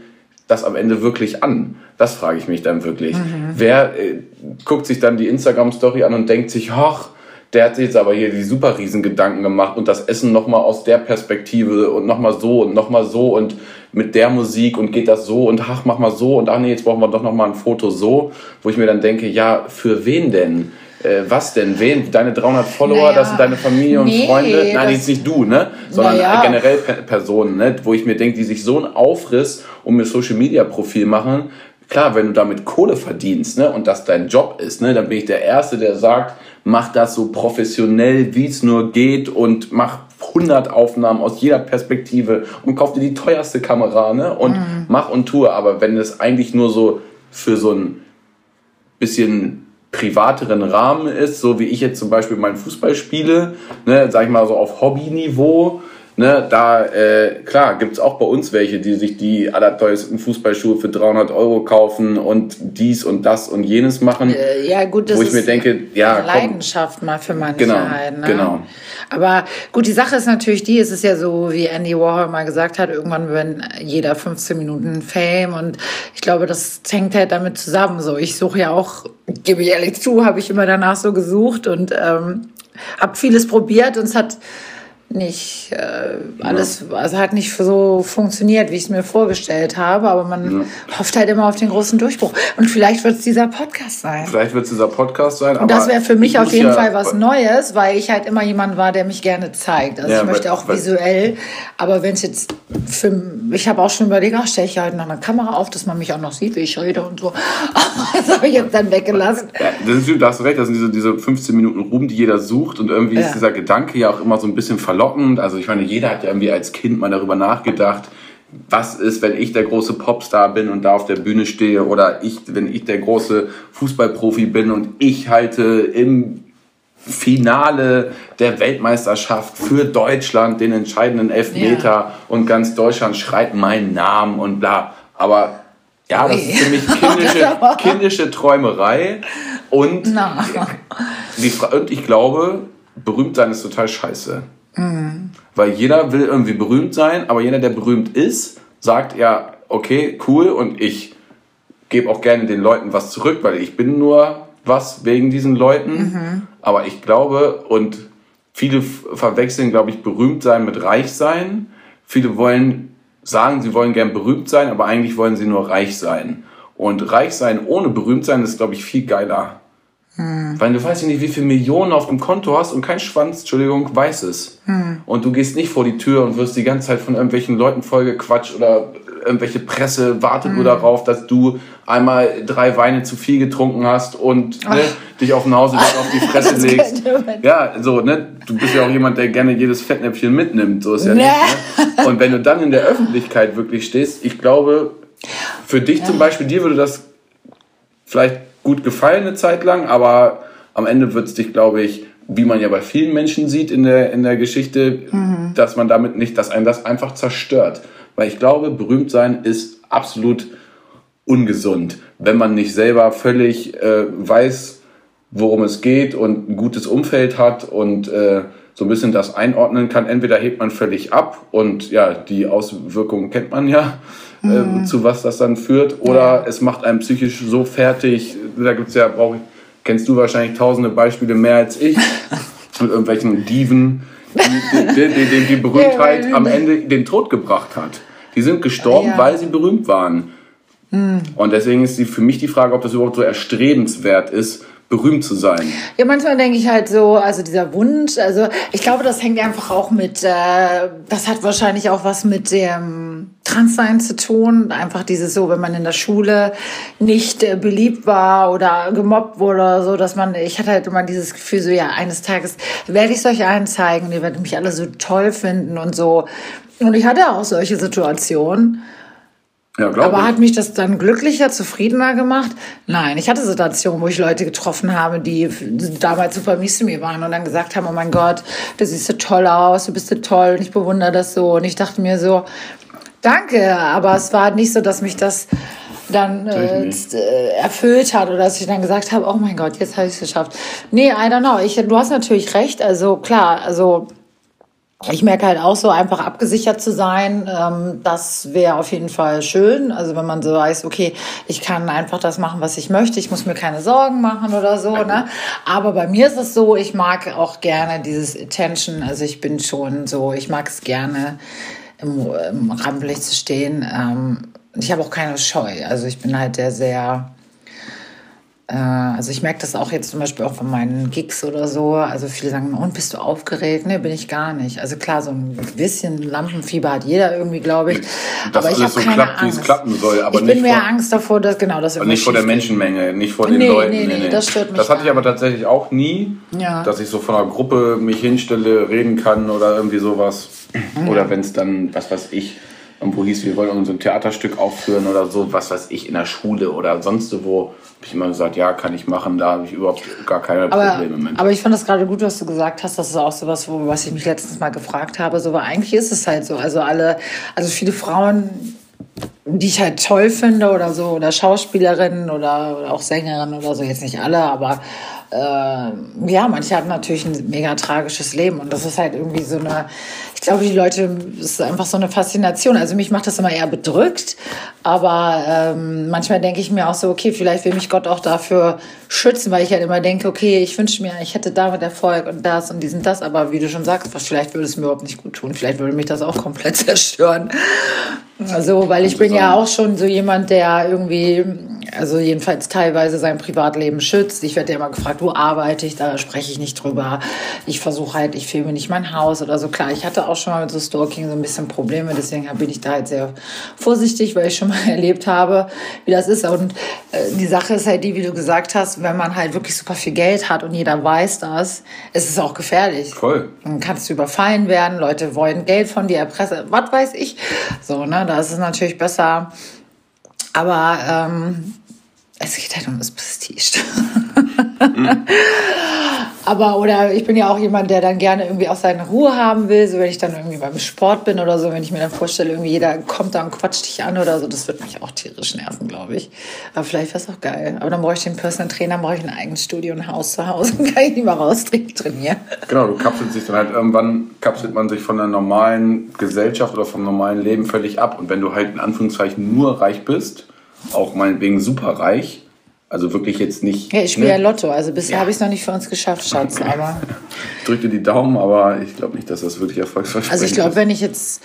das am Ende wirklich an? Das frage ich mich dann wirklich. Mhm. Wer äh, guckt sich dann die Instagram-Story an und denkt sich, ach, der hat sich jetzt aber hier die super riesen Gedanken gemacht und das Essen nochmal aus der Perspektive und nochmal so und nochmal so und mit der Musik und geht das so und ach, mach mal so und ach nee, jetzt brauchen wir doch nochmal ein Foto so, wo ich mir dann denke, ja, für wen denn? Äh, was denn? Wen? Deine 300 Follower, naja, das sind deine Familie und nee, Freunde? Nein, jetzt nicht du, ne? Sondern naja. generell Personen, ne? Wo ich mir denke, die sich so einen Aufriss um ihr Social Media Profil machen. Klar, wenn du damit Kohle verdienst, ne? Und das dein Job ist, ne? Dann bin ich der Erste, der sagt, mach das so professionell, wie es nur geht und mach 100 Aufnahmen aus jeder Perspektive und kauf dir die teuerste Kamera ne? und mhm. mach und tue. Aber wenn es eigentlich nur so für so ein bisschen privateren Rahmen ist, so wie ich jetzt zum Beispiel meinen Fußball spiele, ne, sag ich mal so auf Hobbyniveau, Ne, da, äh, klar, gibt's auch bei uns welche, die sich die allerteuersten Fußballschuhe für 300 Euro kaufen und dies und das und jenes machen. Äh, ja, gut, das wo ich mir denke, ja, Leidenschaft mal für manche genau, halt, ne? Genau. Aber gut, die Sache ist natürlich die, es ist ja so, wie Andy Warhol mal gesagt hat, irgendwann wenn jeder 15 Minuten Fame und ich glaube, das hängt halt damit zusammen. So, ich suche ja auch, gebe ich ehrlich zu, habe ich immer danach so gesucht und ähm, habe vieles probiert und es hat nicht äh, alles, ja. also hat nicht so funktioniert, wie ich es mir vorgestellt habe, aber man ja. hofft halt immer auf den großen Durchbruch. Und vielleicht wird es dieser Podcast sein. Vielleicht wird es dieser Podcast sein. Und das wäre für mich auf jeden ja, Fall was Neues, weil ich halt immer jemand war, der mich gerne zeigt. Also ich möchte auch visuell, aber wenn es jetzt für, ich habe auch schon überlegt, ach, stelle ich halt noch eine Kamera auf, dass man mich auch noch sieht, wie ich rede und so. [laughs] das habe ich jetzt dann weggelassen. Das ist, da hast du recht, das sind diese, diese 15 Minuten Ruhm, die jeder sucht und irgendwie ist dieser Gedanke ja auch immer so ein bisschen verloren verlockend. Also ich meine, jeder hat ja irgendwie als Kind mal darüber nachgedacht, was ist, wenn ich der große Popstar bin und da auf der Bühne stehe oder ich, wenn ich der große Fußballprofi bin und ich halte im Finale der Weltmeisterschaft für Deutschland den entscheidenden Elfmeter ja. und ganz Deutschland schreit meinen Namen und bla. Aber ja, das ist ziemlich [laughs] kindische, kindische Träumerei und, die, und ich glaube, berühmt sein ist total scheiße. Mhm. Weil jeder will irgendwie berühmt sein, aber jeder, der berühmt ist, sagt ja, okay, cool und ich gebe auch gerne den Leuten was zurück, weil ich bin nur was wegen diesen Leuten. Mhm. Aber ich glaube, und viele verwechseln, glaube ich, berühmt sein mit reich sein. Viele wollen sagen, sie wollen gern berühmt sein, aber eigentlich wollen sie nur reich sein. Und reich sein ohne berühmt sein ist, glaube ich, viel geiler. Hm. Weil du weißt ja nicht, wie viele Millionen auf dem Konto hast und kein Schwanz, Entschuldigung, weiß es. Hm. Und du gehst nicht vor die Tür und wirst die ganze Zeit von irgendwelchen Leuten vollgequatscht oder irgendwelche Presse wartet hm. nur darauf, dass du einmal drei Weine zu viel getrunken hast und ne, dich auf dem Hauseweg [laughs] auf die Fresse legst. Ja, so, ne? Du bist ja auch jemand, der gerne jedes Fettnäpfchen mitnimmt. So ist ja nee. nicht. Ne? Und wenn du dann in der Öffentlichkeit wirklich stehst, ich glaube, für dich ja. zum Beispiel, dir würde das vielleicht gut gefallen eine Zeit lang, aber am Ende wird es dich, glaube ich, wie man ja bei vielen Menschen sieht in der, in der Geschichte, mhm. dass man damit nicht, dass einen das einfach zerstört. Weil ich glaube, berühmt sein ist absolut ungesund, wenn man nicht selber völlig äh, weiß, worum es geht und ein gutes Umfeld hat und äh, so ein bisschen das einordnen kann. Entweder hebt man völlig ab und ja, die Auswirkungen kennt man ja, äh, mhm. zu was das dann führt, oder es macht einen psychisch so fertig. Da gibt's ja, brauch ich, kennst du wahrscheinlich tausende Beispiele mehr als ich, [laughs] mit irgendwelchen Diven, die, die, die, die, die Berühmtheit am Ende den Tod gebracht hat. Die sind gestorben, ja. weil sie berühmt waren. Mhm. Und deswegen ist die, für mich die Frage, ob das überhaupt so erstrebenswert ist, berühmt zu sein. Ja, manchmal denke ich halt so, also dieser Wunsch, also ich glaube, das hängt einfach auch mit, äh, das hat wahrscheinlich auch was mit dem Transsein zu tun. Einfach dieses so, wenn man in der Schule nicht äh, beliebt war oder gemobbt wurde oder so, dass man, ich hatte halt immer dieses Gefühl so, ja, eines Tages werde ich es euch allen zeigen, ihr werdet mich alle so toll finden und so. Und ich hatte auch solche Situationen. Ja, Aber ich. hat mich das dann glücklicher, zufriedener gemacht? Nein, ich hatte Situationen, wo ich Leute getroffen habe, die damals super mies zu mir waren und dann gesagt haben, oh mein Gott, du siehst so toll aus, du bist so toll und ich bewundere das so. Und ich dachte mir so, danke, aber es war nicht so, dass mich das dann äh, erfüllt hat oder dass ich dann gesagt habe, oh mein Gott, jetzt habe ich es geschafft. Nee, I don't know. Ich, du hast natürlich recht. Also klar, also ich merke halt auch so einfach abgesichert zu sein, ähm, das wäre auf jeden Fall schön. Also wenn man so weiß, okay, ich kann einfach das machen, was ich möchte, ich muss mir keine Sorgen machen oder so. Ne? Aber bei mir ist es so, ich mag auch gerne dieses Attention. Also ich bin schon so, ich mag es gerne im, im Rampenlicht zu stehen. Ähm, ich habe auch keine Scheu. Also ich bin halt der sehr also ich merke das auch jetzt zum Beispiel auch von meinen Gigs oder so. Also viele sagen, und bist du aufgeregt? Nee, bin ich gar nicht. Also klar, so ein bisschen Lampenfieber hat jeder irgendwie, glaube ich. Das aber ich habe so keine klappt, Angst. wie es klappen soll. Aber ich bin mehr Angst davor, dass genau das. Aber nicht vor der Menschenmenge, nicht vor den nee, Leuten. Nee, nee, nee, das stört mich. Das hatte ich aber tatsächlich auch nie, ja. dass ich so von einer Gruppe mich hinstelle, reden kann oder irgendwie sowas. Mhm. Oder wenn es dann, was weiß ich, irgendwo hieß, wir wollen so ein Theaterstück aufführen oder so, was weiß ich, in der Schule oder sonst wo habe ich immer gesagt, ja, kann ich machen, da habe ich überhaupt gar keine Probleme mit. Aber ich fand das gerade gut, was du gesagt hast. Das ist auch so was, wo, was ich mich letztens mal gefragt habe. So, weil eigentlich ist es halt so. Also alle, also viele Frauen, die ich halt toll finde oder so, oder Schauspielerinnen oder, oder auch Sängerinnen oder so, jetzt nicht alle, aber äh, ja, manche haben natürlich ein mega tragisches Leben und das ist halt irgendwie so eine, ich glaube, die Leute, es ist einfach so eine Faszination. Also mich macht das immer eher bedrückt, aber ähm, manchmal denke ich mir auch so, okay, vielleicht will mich Gott auch dafür schützen, weil ich halt immer denke, okay, ich wünsche mir, ich hätte damit Erfolg und das und diesen das, aber wie du schon sagst, vielleicht würde es mir überhaupt nicht gut tun, vielleicht würde mich das auch komplett [laughs] zerstören. Also, weil ich bin ja auch schon so jemand, der irgendwie, also jedenfalls teilweise sein Privatleben schützt. Ich werde ja immer gefragt, wo arbeite ich, da spreche ich nicht drüber. Ich versuche halt, ich filme nicht mein Haus oder so. Klar, ich hatte auch schon mal mit so Stalking so ein bisschen Probleme, deswegen bin ich da halt sehr vorsichtig, weil ich schon mal [laughs] erlebt habe, wie das ist. Und äh, die Sache ist halt die, wie du gesagt hast, wenn man halt wirklich super viel Geld hat und jeder weiß das, ist es auch gefährlich. Voll. Dann kannst du überfallen werden, Leute wollen Geld von dir erpressen, was weiß ich. So, ne, da ist es natürlich besser. Aber ähm, es geht halt um das Prestige. Aber, oder ich bin ja auch jemand, der dann gerne irgendwie auch seine Ruhe haben will. So, wenn ich dann irgendwie beim Sport bin oder so, wenn ich mir dann vorstelle, irgendwie jeder kommt da und quatscht dich an oder so, das wird mich auch tierisch nerven, glaube ich. Aber vielleicht wäre es auch geil. Aber dann brauche ich den Personal Trainer, brauche ich ein eigenes Studio, ein Haus zu Hause [laughs] und kann ich nicht mal raus trainieren. Genau, du kapselst dich dann halt irgendwann, kapselt man sich von der normalen Gesellschaft oder vom normalen Leben völlig ab. Und wenn du halt in Anführungszeichen nur reich bist, auch meinetwegen super reich, also wirklich jetzt nicht. Ja, ich spiele ne? ja Lotto, also bisher ja. habe ich es noch nicht für uns geschafft, Schatz. [laughs] Aber ich drücke dir die Daumen, aber ich glaube nicht, dass das wirklich erfolgsversprechend ist. Also ich glaube, wenn ich jetzt,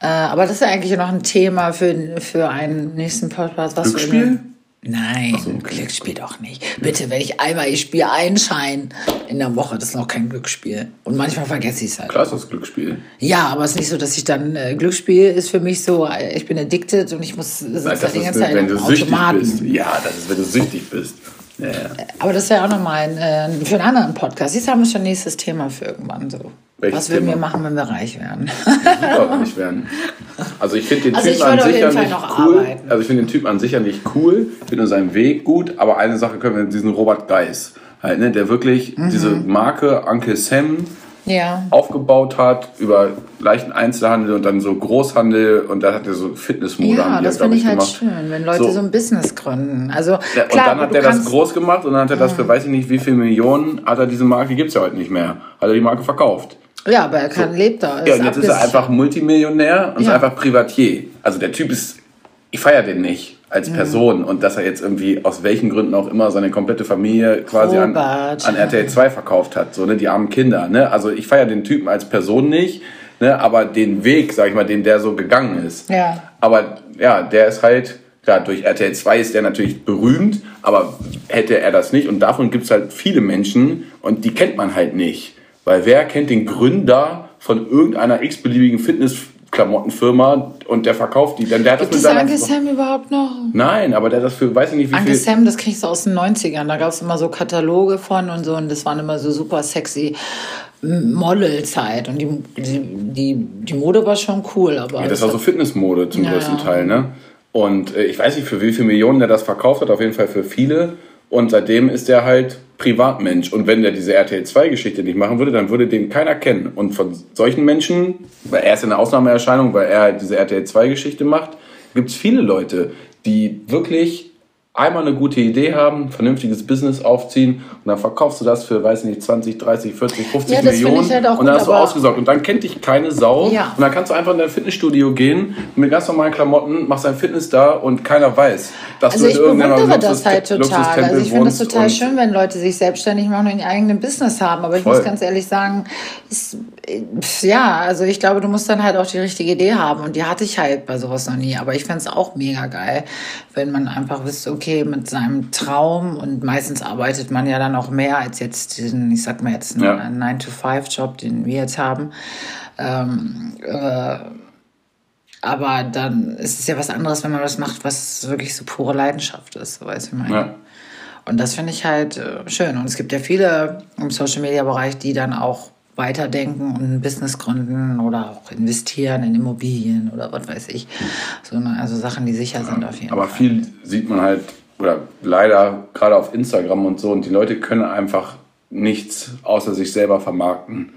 äh, aber das ist ja eigentlich noch ein Thema für, für einen nächsten Podcast. Was Glücksspiel? Nein, so, okay. Glücksspiel doch nicht. Bitte, wenn ich einmal, ich spiele einen Schein in der Woche, das ist noch kein Glücksspiel. Und manchmal vergesse ich es halt. Klar ist das Glücksspiel. Ja, aber es ist nicht so, dass ich dann, äh, Glücksspiel ist für mich so, äh, ich bin addicted und ich muss sitze Nein, die ganze Zeit wenn du süchtig bist. Ja, das ist, wenn du süchtig bist. Ja, ja. Aber das wäre auch nochmal äh, für einen anderen Podcast. Jetzt haben wir schon nächstes Thema für irgendwann so. Welches Was würden wir machen, wenn wir reich werden? Super reich werden. [laughs] Also ich finde den also Typen an sich ja nicht cool. Arbeiten. Also ich finde den Typen an sich ja nicht cool. Finde seinen Weg gut. Aber eine Sache können wir diesen Robert Geis halt, ne, der wirklich mhm. diese Marke Uncle Sam ja. aufgebaut hat über leichten Einzelhandel und dann so Großhandel und dann hat er so Fitnessmode. Ja, das finde ich, ich halt gemacht. schön, wenn Leute so, so ein Business gründen. Also ja, klar, und dann hat er das groß gemacht und dann hat er das für weiß ich nicht wie viele Millionen hat er diese Marke gibt es ja heute nicht mehr. Hat er die Marke verkauft. Ja, aber er kann, so. lebt da. Ja, und jetzt ist er einfach Multimillionär und ja. ist einfach Privatier. Also der Typ ist, ich feiere den nicht als mhm. Person mhm. und dass er jetzt irgendwie aus welchen Gründen auch immer seine komplette Familie quasi an, an, RTL 2 verkauft hat, so ne, die armen Kinder, ne? Also ich feiere den Typen als Person nicht, ne, aber den Weg, sag ich mal, den der so gegangen ist. Ja. Aber ja, der ist halt Klar, durch RTL 2 ist der natürlich berühmt, aber hätte er das nicht, und davon gibt es halt viele Menschen und die kennt man halt nicht. Weil wer kennt den Gründer von irgendeiner x-beliebigen Fitnessklamottenfirma und der verkauft die? Denn der hat Gibt das mit Uncle Sam überhaupt noch? Nein, aber der hat das für, weiß ich nicht wie Uncle viel... Sam, das kriegst du aus den 90ern. Da gab es immer so Kataloge von und so und das waren immer so super sexy Modelzeit und die, die, die, die Mode war schon cool. Aber ja, das war so Fitnessmode zum ja, größten Teil, ne? Und äh, ich weiß nicht, für wie viele Millionen der das verkauft hat, auf jeden Fall für viele. Und seitdem ist er halt Privatmensch. Und wenn der diese RTL 2-Geschichte nicht machen würde, dann würde den keiner kennen. Und von solchen Menschen, weil er ist eine Ausnahmeerscheinung, weil er halt diese RTL 2-Geschichte macht, gibt es viele Leute, die wirklich einmal eine gute Idee haben, vernünftiges Business aufziehen und dann verkaufst du das für, weiß nicht, 20, 30, 40, 50 ja, Millionen halt und dann hast du ausgesorgt und dann kennt dich keine Sau ja. und dann kannst du einfach in dein Fitnessstudio gehen mit ganz normalen Klamotten, machst dein Fitness da und keiner weiß, dass also du in irgendeiner Luxus, das halt total. Also ich finde das total schön, wenn Leute sich selbstständig machen und ihr eigenes Business haben, aber ich voll. muss ganz ehrlich sagen, ist, ja, also ich glaube, du musst dann halt auch die richtige Idee haben und die hatte ich halt bei sowas noch nie, aber ich fände es auch mega geil, wenn man einfach wüsste, okay, mit seinem Traum und meistens arbeitet man ja dann auch mehr als jetzt diesen, ich sag mal jetzt einen ja. 9-to-5-Job, den wir jetzt haben. Ähm, äh, aber dann ist es ja was anderes, wenn man was macht, was wirklich so pure Leidenschaft ist, so weiß ich meine. Ja. Und das finde ich halt äh, schön. Und es gibt ja viele im Social Media Bereich, die dann auch weiterdenken und ein Business gründen oder auch investieren in Immobilien oder was weiß ich. So, ne, also Sachen, die sicher sind auf jeden Aber Fall. Aber viel sieht man halt, oder leider gerade auf Instagram und so, und die Leute können einfach nichts außer sich selber vermarkten.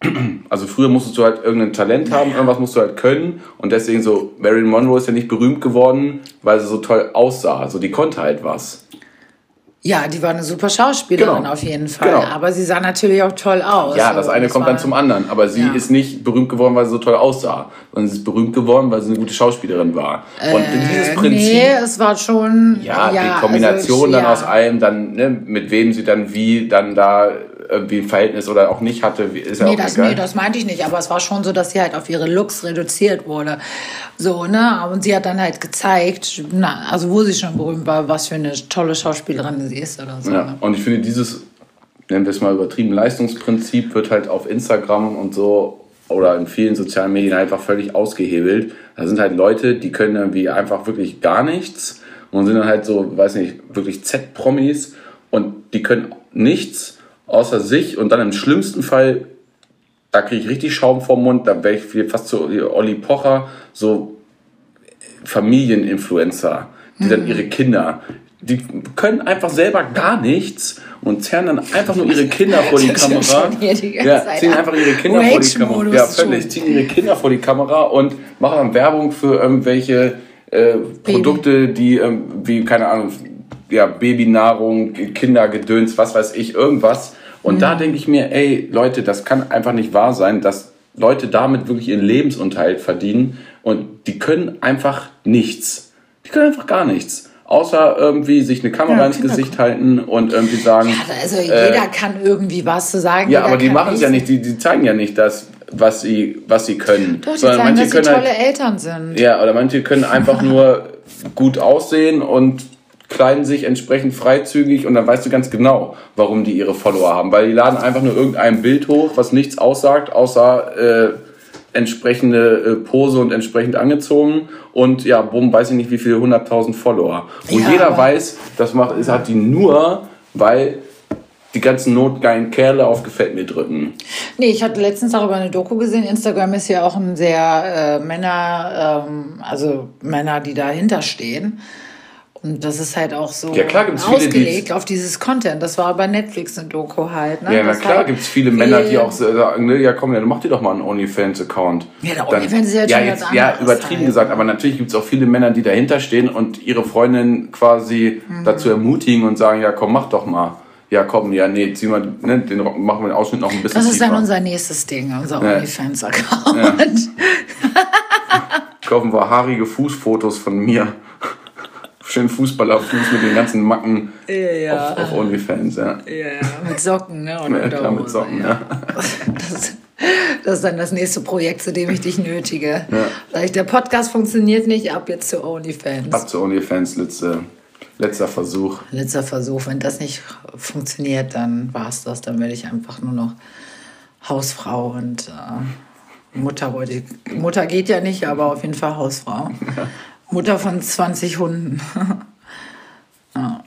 [clears throat] Also früher musstest du halt irgendein Talent haben, irgendwas musst du halt können und deswegen so, Marilyn Monroe ist ja nicht berühmt geworden, weil sie so toll aussah. Also die konnte halt was. Ja, die war eine super Schauspielerin genau. auf jeden Fall. Genau. Aber sie sah natürlich auch toll aus. Ja, das eine das kommt dann zum anderen. Aber sie ja. ist nicht berühmt geworden, weil sie so toll aussah, sondern sie ist berühmt geworden, weil sie eine gute Schauspielerin war. Und äh, dieses Prinzip. Nee, es war schon. Ja, ja die Kombination also, dann ja. aus allem, dann, ne, mit wem sie dann wie dann da irgendwie ein Verhältnis oder auch nicht hatte, ist ja nee, auch das, egal. Nee, das meinte ich nicht, aber es war schon so, dass sie halt auf ihre Looks reduziert wurde. So, ne? Und sie hat dann halt gezeigt, na, also wo sie schon berühmt war, was für eine tolle Schauspielerin sie ist oder so. Ja, und ich finde dieses, nennen wir es mal übertrieben, Leistungsprinzip wird halt auf Instagram und so oder in vielen sozialen Medien einfach völlig ausgehebelt. Da sind halt Leute, die können irgendwie einfach wirklich gar nichts und sind dann halt so, weiß nicht, wirklich Z-Promis und die können nichts außer sich und dann im schlimmsten Fall, da kriege ich richtig Schaum vom Mund, da wäre ich fast so Olli Pocher, so Familieninfluencer, die mhm. dann ihre Kinder die können einfach selber gar nichts und zerren dann einfach nur ihre Kinder vor die [laughs] Kamera. Die ja, ziehen einfach ihre Kinder vor die Kamera. Ja, völlig. Ziehen ihre Kinder vor die Kamera und machen dann Werbung für irgendwelche äh, Produkte, die ähm, wie, keine Ahnung, ja, Babynahrung, Kindergedöns, was weiß ich, irgendwas. Und mhm. da denke ich mir, ey, Leute, das kann einfach nicht wahr sein, dass Leute damit wirklich ihren Lebensunterhalt verdienen und die können einfach nichts. Die können einfach gar nichts außer irgendwie sich eine Kamera ja, ins Gesicht halten und irgendwie sagen. Ja, also jeder äh, kann irgendwie was zu sagen. Ja, aber die machen es ja nicht, die, die zeigen ja nicht das, was sie, was sie können. Doch, die Sondern zeigen, manche dass sie tolle halt, Eltern sind. Ja, oder manche können einfach [laughs] nur gut aussehen und kleiden sich entsprechend freizügig und dann weißt du ganz genau, warum die ihre Follower haben. Weil die laden einfach nur irgendein Bild hoch, was nichts aussagt, außer äh, entsprechende äh, Pose und entsprechend angezogen und ja, bumm, weiß ich nicht wie viele 100.000 Follower. Wo ja, jeder weiß, das macht, es hat die nur, weil die ganzen notgeilen Kerle auf Gefällt mir drücken. Nee, ich hatte letztens darüber eine Doku gesehen. Instagram ist ja auch ein sehr äh, Männer, ähm, also Männer, die dahinter stehen. Und das ist halt auch so ja, klar, gibt's ausgelegt viele, auf dieses Content. Das war bei Netflix eine Doku halt. Ne? Ja, na klar, halt gibt es viele Männer, die auch sagen, ne, ja komm, ja, mach dir doch mal einen OnlyFans-Account. Ja, der OnlyFans ist ja, ja jetzt, Ja, übertrieben halt. gesagt, aber natürlich gibt es auch viele Männer, die dahinter stehen und ihre Freundin quasi mhm. dazu ermutigen und sagen, ja komm, mach doch mal. Ja, komm, ja, nee, zieh mal, ne, den machen wir den Ausschnitt noch ein bisschen Das ist tiefer. dann unser nächstes Ding, unser ja. OnlyFans-Account. Ja. [laughs] Kaufen wir haarige Fußfotos von mir schön Fußballerfuß mit den ganzen Macken ja. Auf, auf OnlyFans, ja. Ja, mit Socken, ne? Und ja, klar, mit Socken, ja. Das, das, ist dann das nächste Projekt, zu dem ich dich nötige. Ja. Der Podcast funktioniert nicht, ab jetzt zu OnlyFans. Ab zu OnlyFans, letzte, letzter Versuch. Letzter Versuch. Wenn das nicht funktioniert, dann war es das. Dann werde ich einfach nur noch Hausfrau und äh, Mutter wollte Mutter geht ja nicht, aber auf jeden Fall Hausfrau. Ja. Mutter von 20 Hunden. [laughs] ja.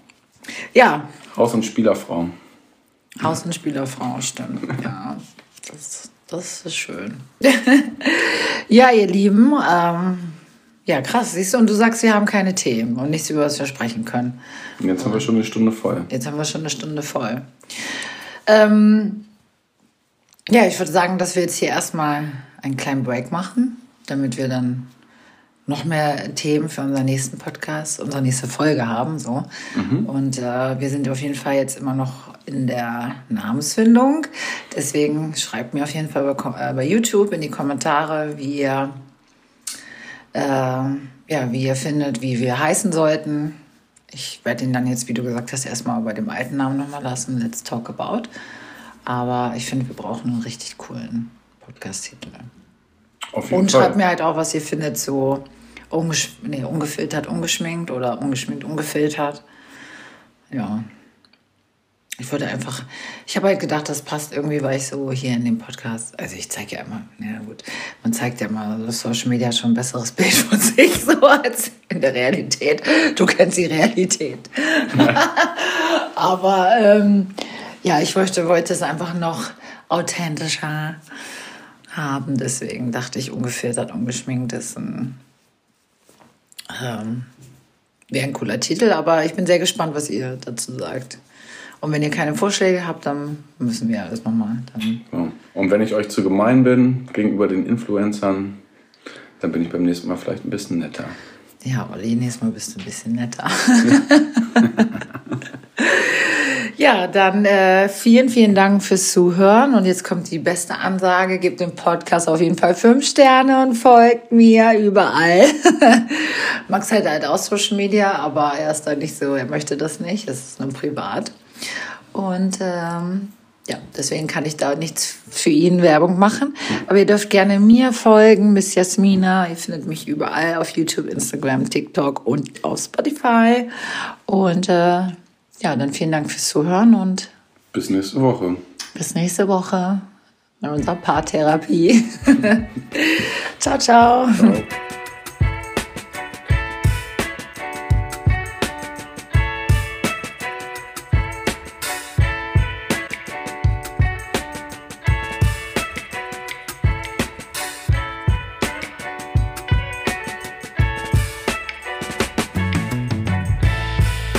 ja. Haus- und Spielerfrau. Haus- und Spielerfrau, stimmt. Ja, das, das ist schön. [laughs] ja, ihr Lieben, ähm, ja, krass, siehst du, und du sagst, wir haben keine Themen und nichts, über was wir sprechen können. Und jetzt haben wir schon eine Stunde voll. Jetzt haben wir schon eine Stunde voll. Ähm, ja, ich würde sagen, dass wir jetzt hier erstmal einen kleinen Break machen, damit wir dann noch mehr Themen für unseren nächsten Podcast, unsere nächste Folge haben. So. Mhm. Und äh, wir sind auf jeden Fall jetzt immer noch in der Namensfindung. Deswegen schreibt mir auf jeden Fall bei, äh, bei YouTube in die Kommentare, wie ihr, äh, ja, wie ihr findet, wie wir heißen sollten. Ich werde ihn dann jetzt, wie du gesagt hast, erstmal bei dem alten Namen nochmal lassen. Let's Talk About. Aber ich finde, wir brauchen einen richtig coolen Podcast-Titel. Und schreibt mir halt auch, was ihr findet, so nee, ungefiltert, ungeschminkt oder ungeschminkt, ungefiltert. Ja. Ich wollte einfach, ich habe halt gedacht, das passt irgendwie, weil ich so hier in dem Podcast, also ich zeige ja immer, ja gut, man zeigt ja mal, das Social Media schon ein besseres Bild von sich, so als in der Realität. Du kennst die Realität. [laughs] Aber ähm, ja, ich wollte, wollte es einfach noch authentischer haben. Deswegen dachte ich, ungefiltert, ungeschminkt ist ein, ähm, wäre ein cooler Titel. Aber ich bin sehr gespannt, was ihr dazu sagt. Und wenn ihr keine Vorschläge habt, dann müssen wir alles nochmal. Ja. Und wenn ich euch zu gemein bin gegenüber den Influencern, dann bin ich beim nächsten Mal vielleicht ein bisschen netter. Ja, Olli, nächstes Mal bist du ein bisschen netter. [laughs] [laughs] Ja. Dann äh, vielen, vielen Dank fürs Zuhören. Und jetzt kommt die beste Ansage. Gebt dem Podcast auf jeden Fall fünf Sterne und folgt mir überall. [laughs] Max halt halt aus Social Media, aber er ist da nicht so, er möchte das nicht. Es ist nur privat. Und ähm, ja, deswegen kann ich da nichts für ihn Werbung machen. Aber ihr dürft gerne mir folgen, Miss Jasmina. Ihr findet mich überall auf YouTube, Instagram, TikTok und auf Spotify. Und äh, ja, dann vielen Dank fürs Zuhören und bis nächste Woche. Bis nächste Woche in unserer Paartherapie. [laughs] ciao, ciao. ciao.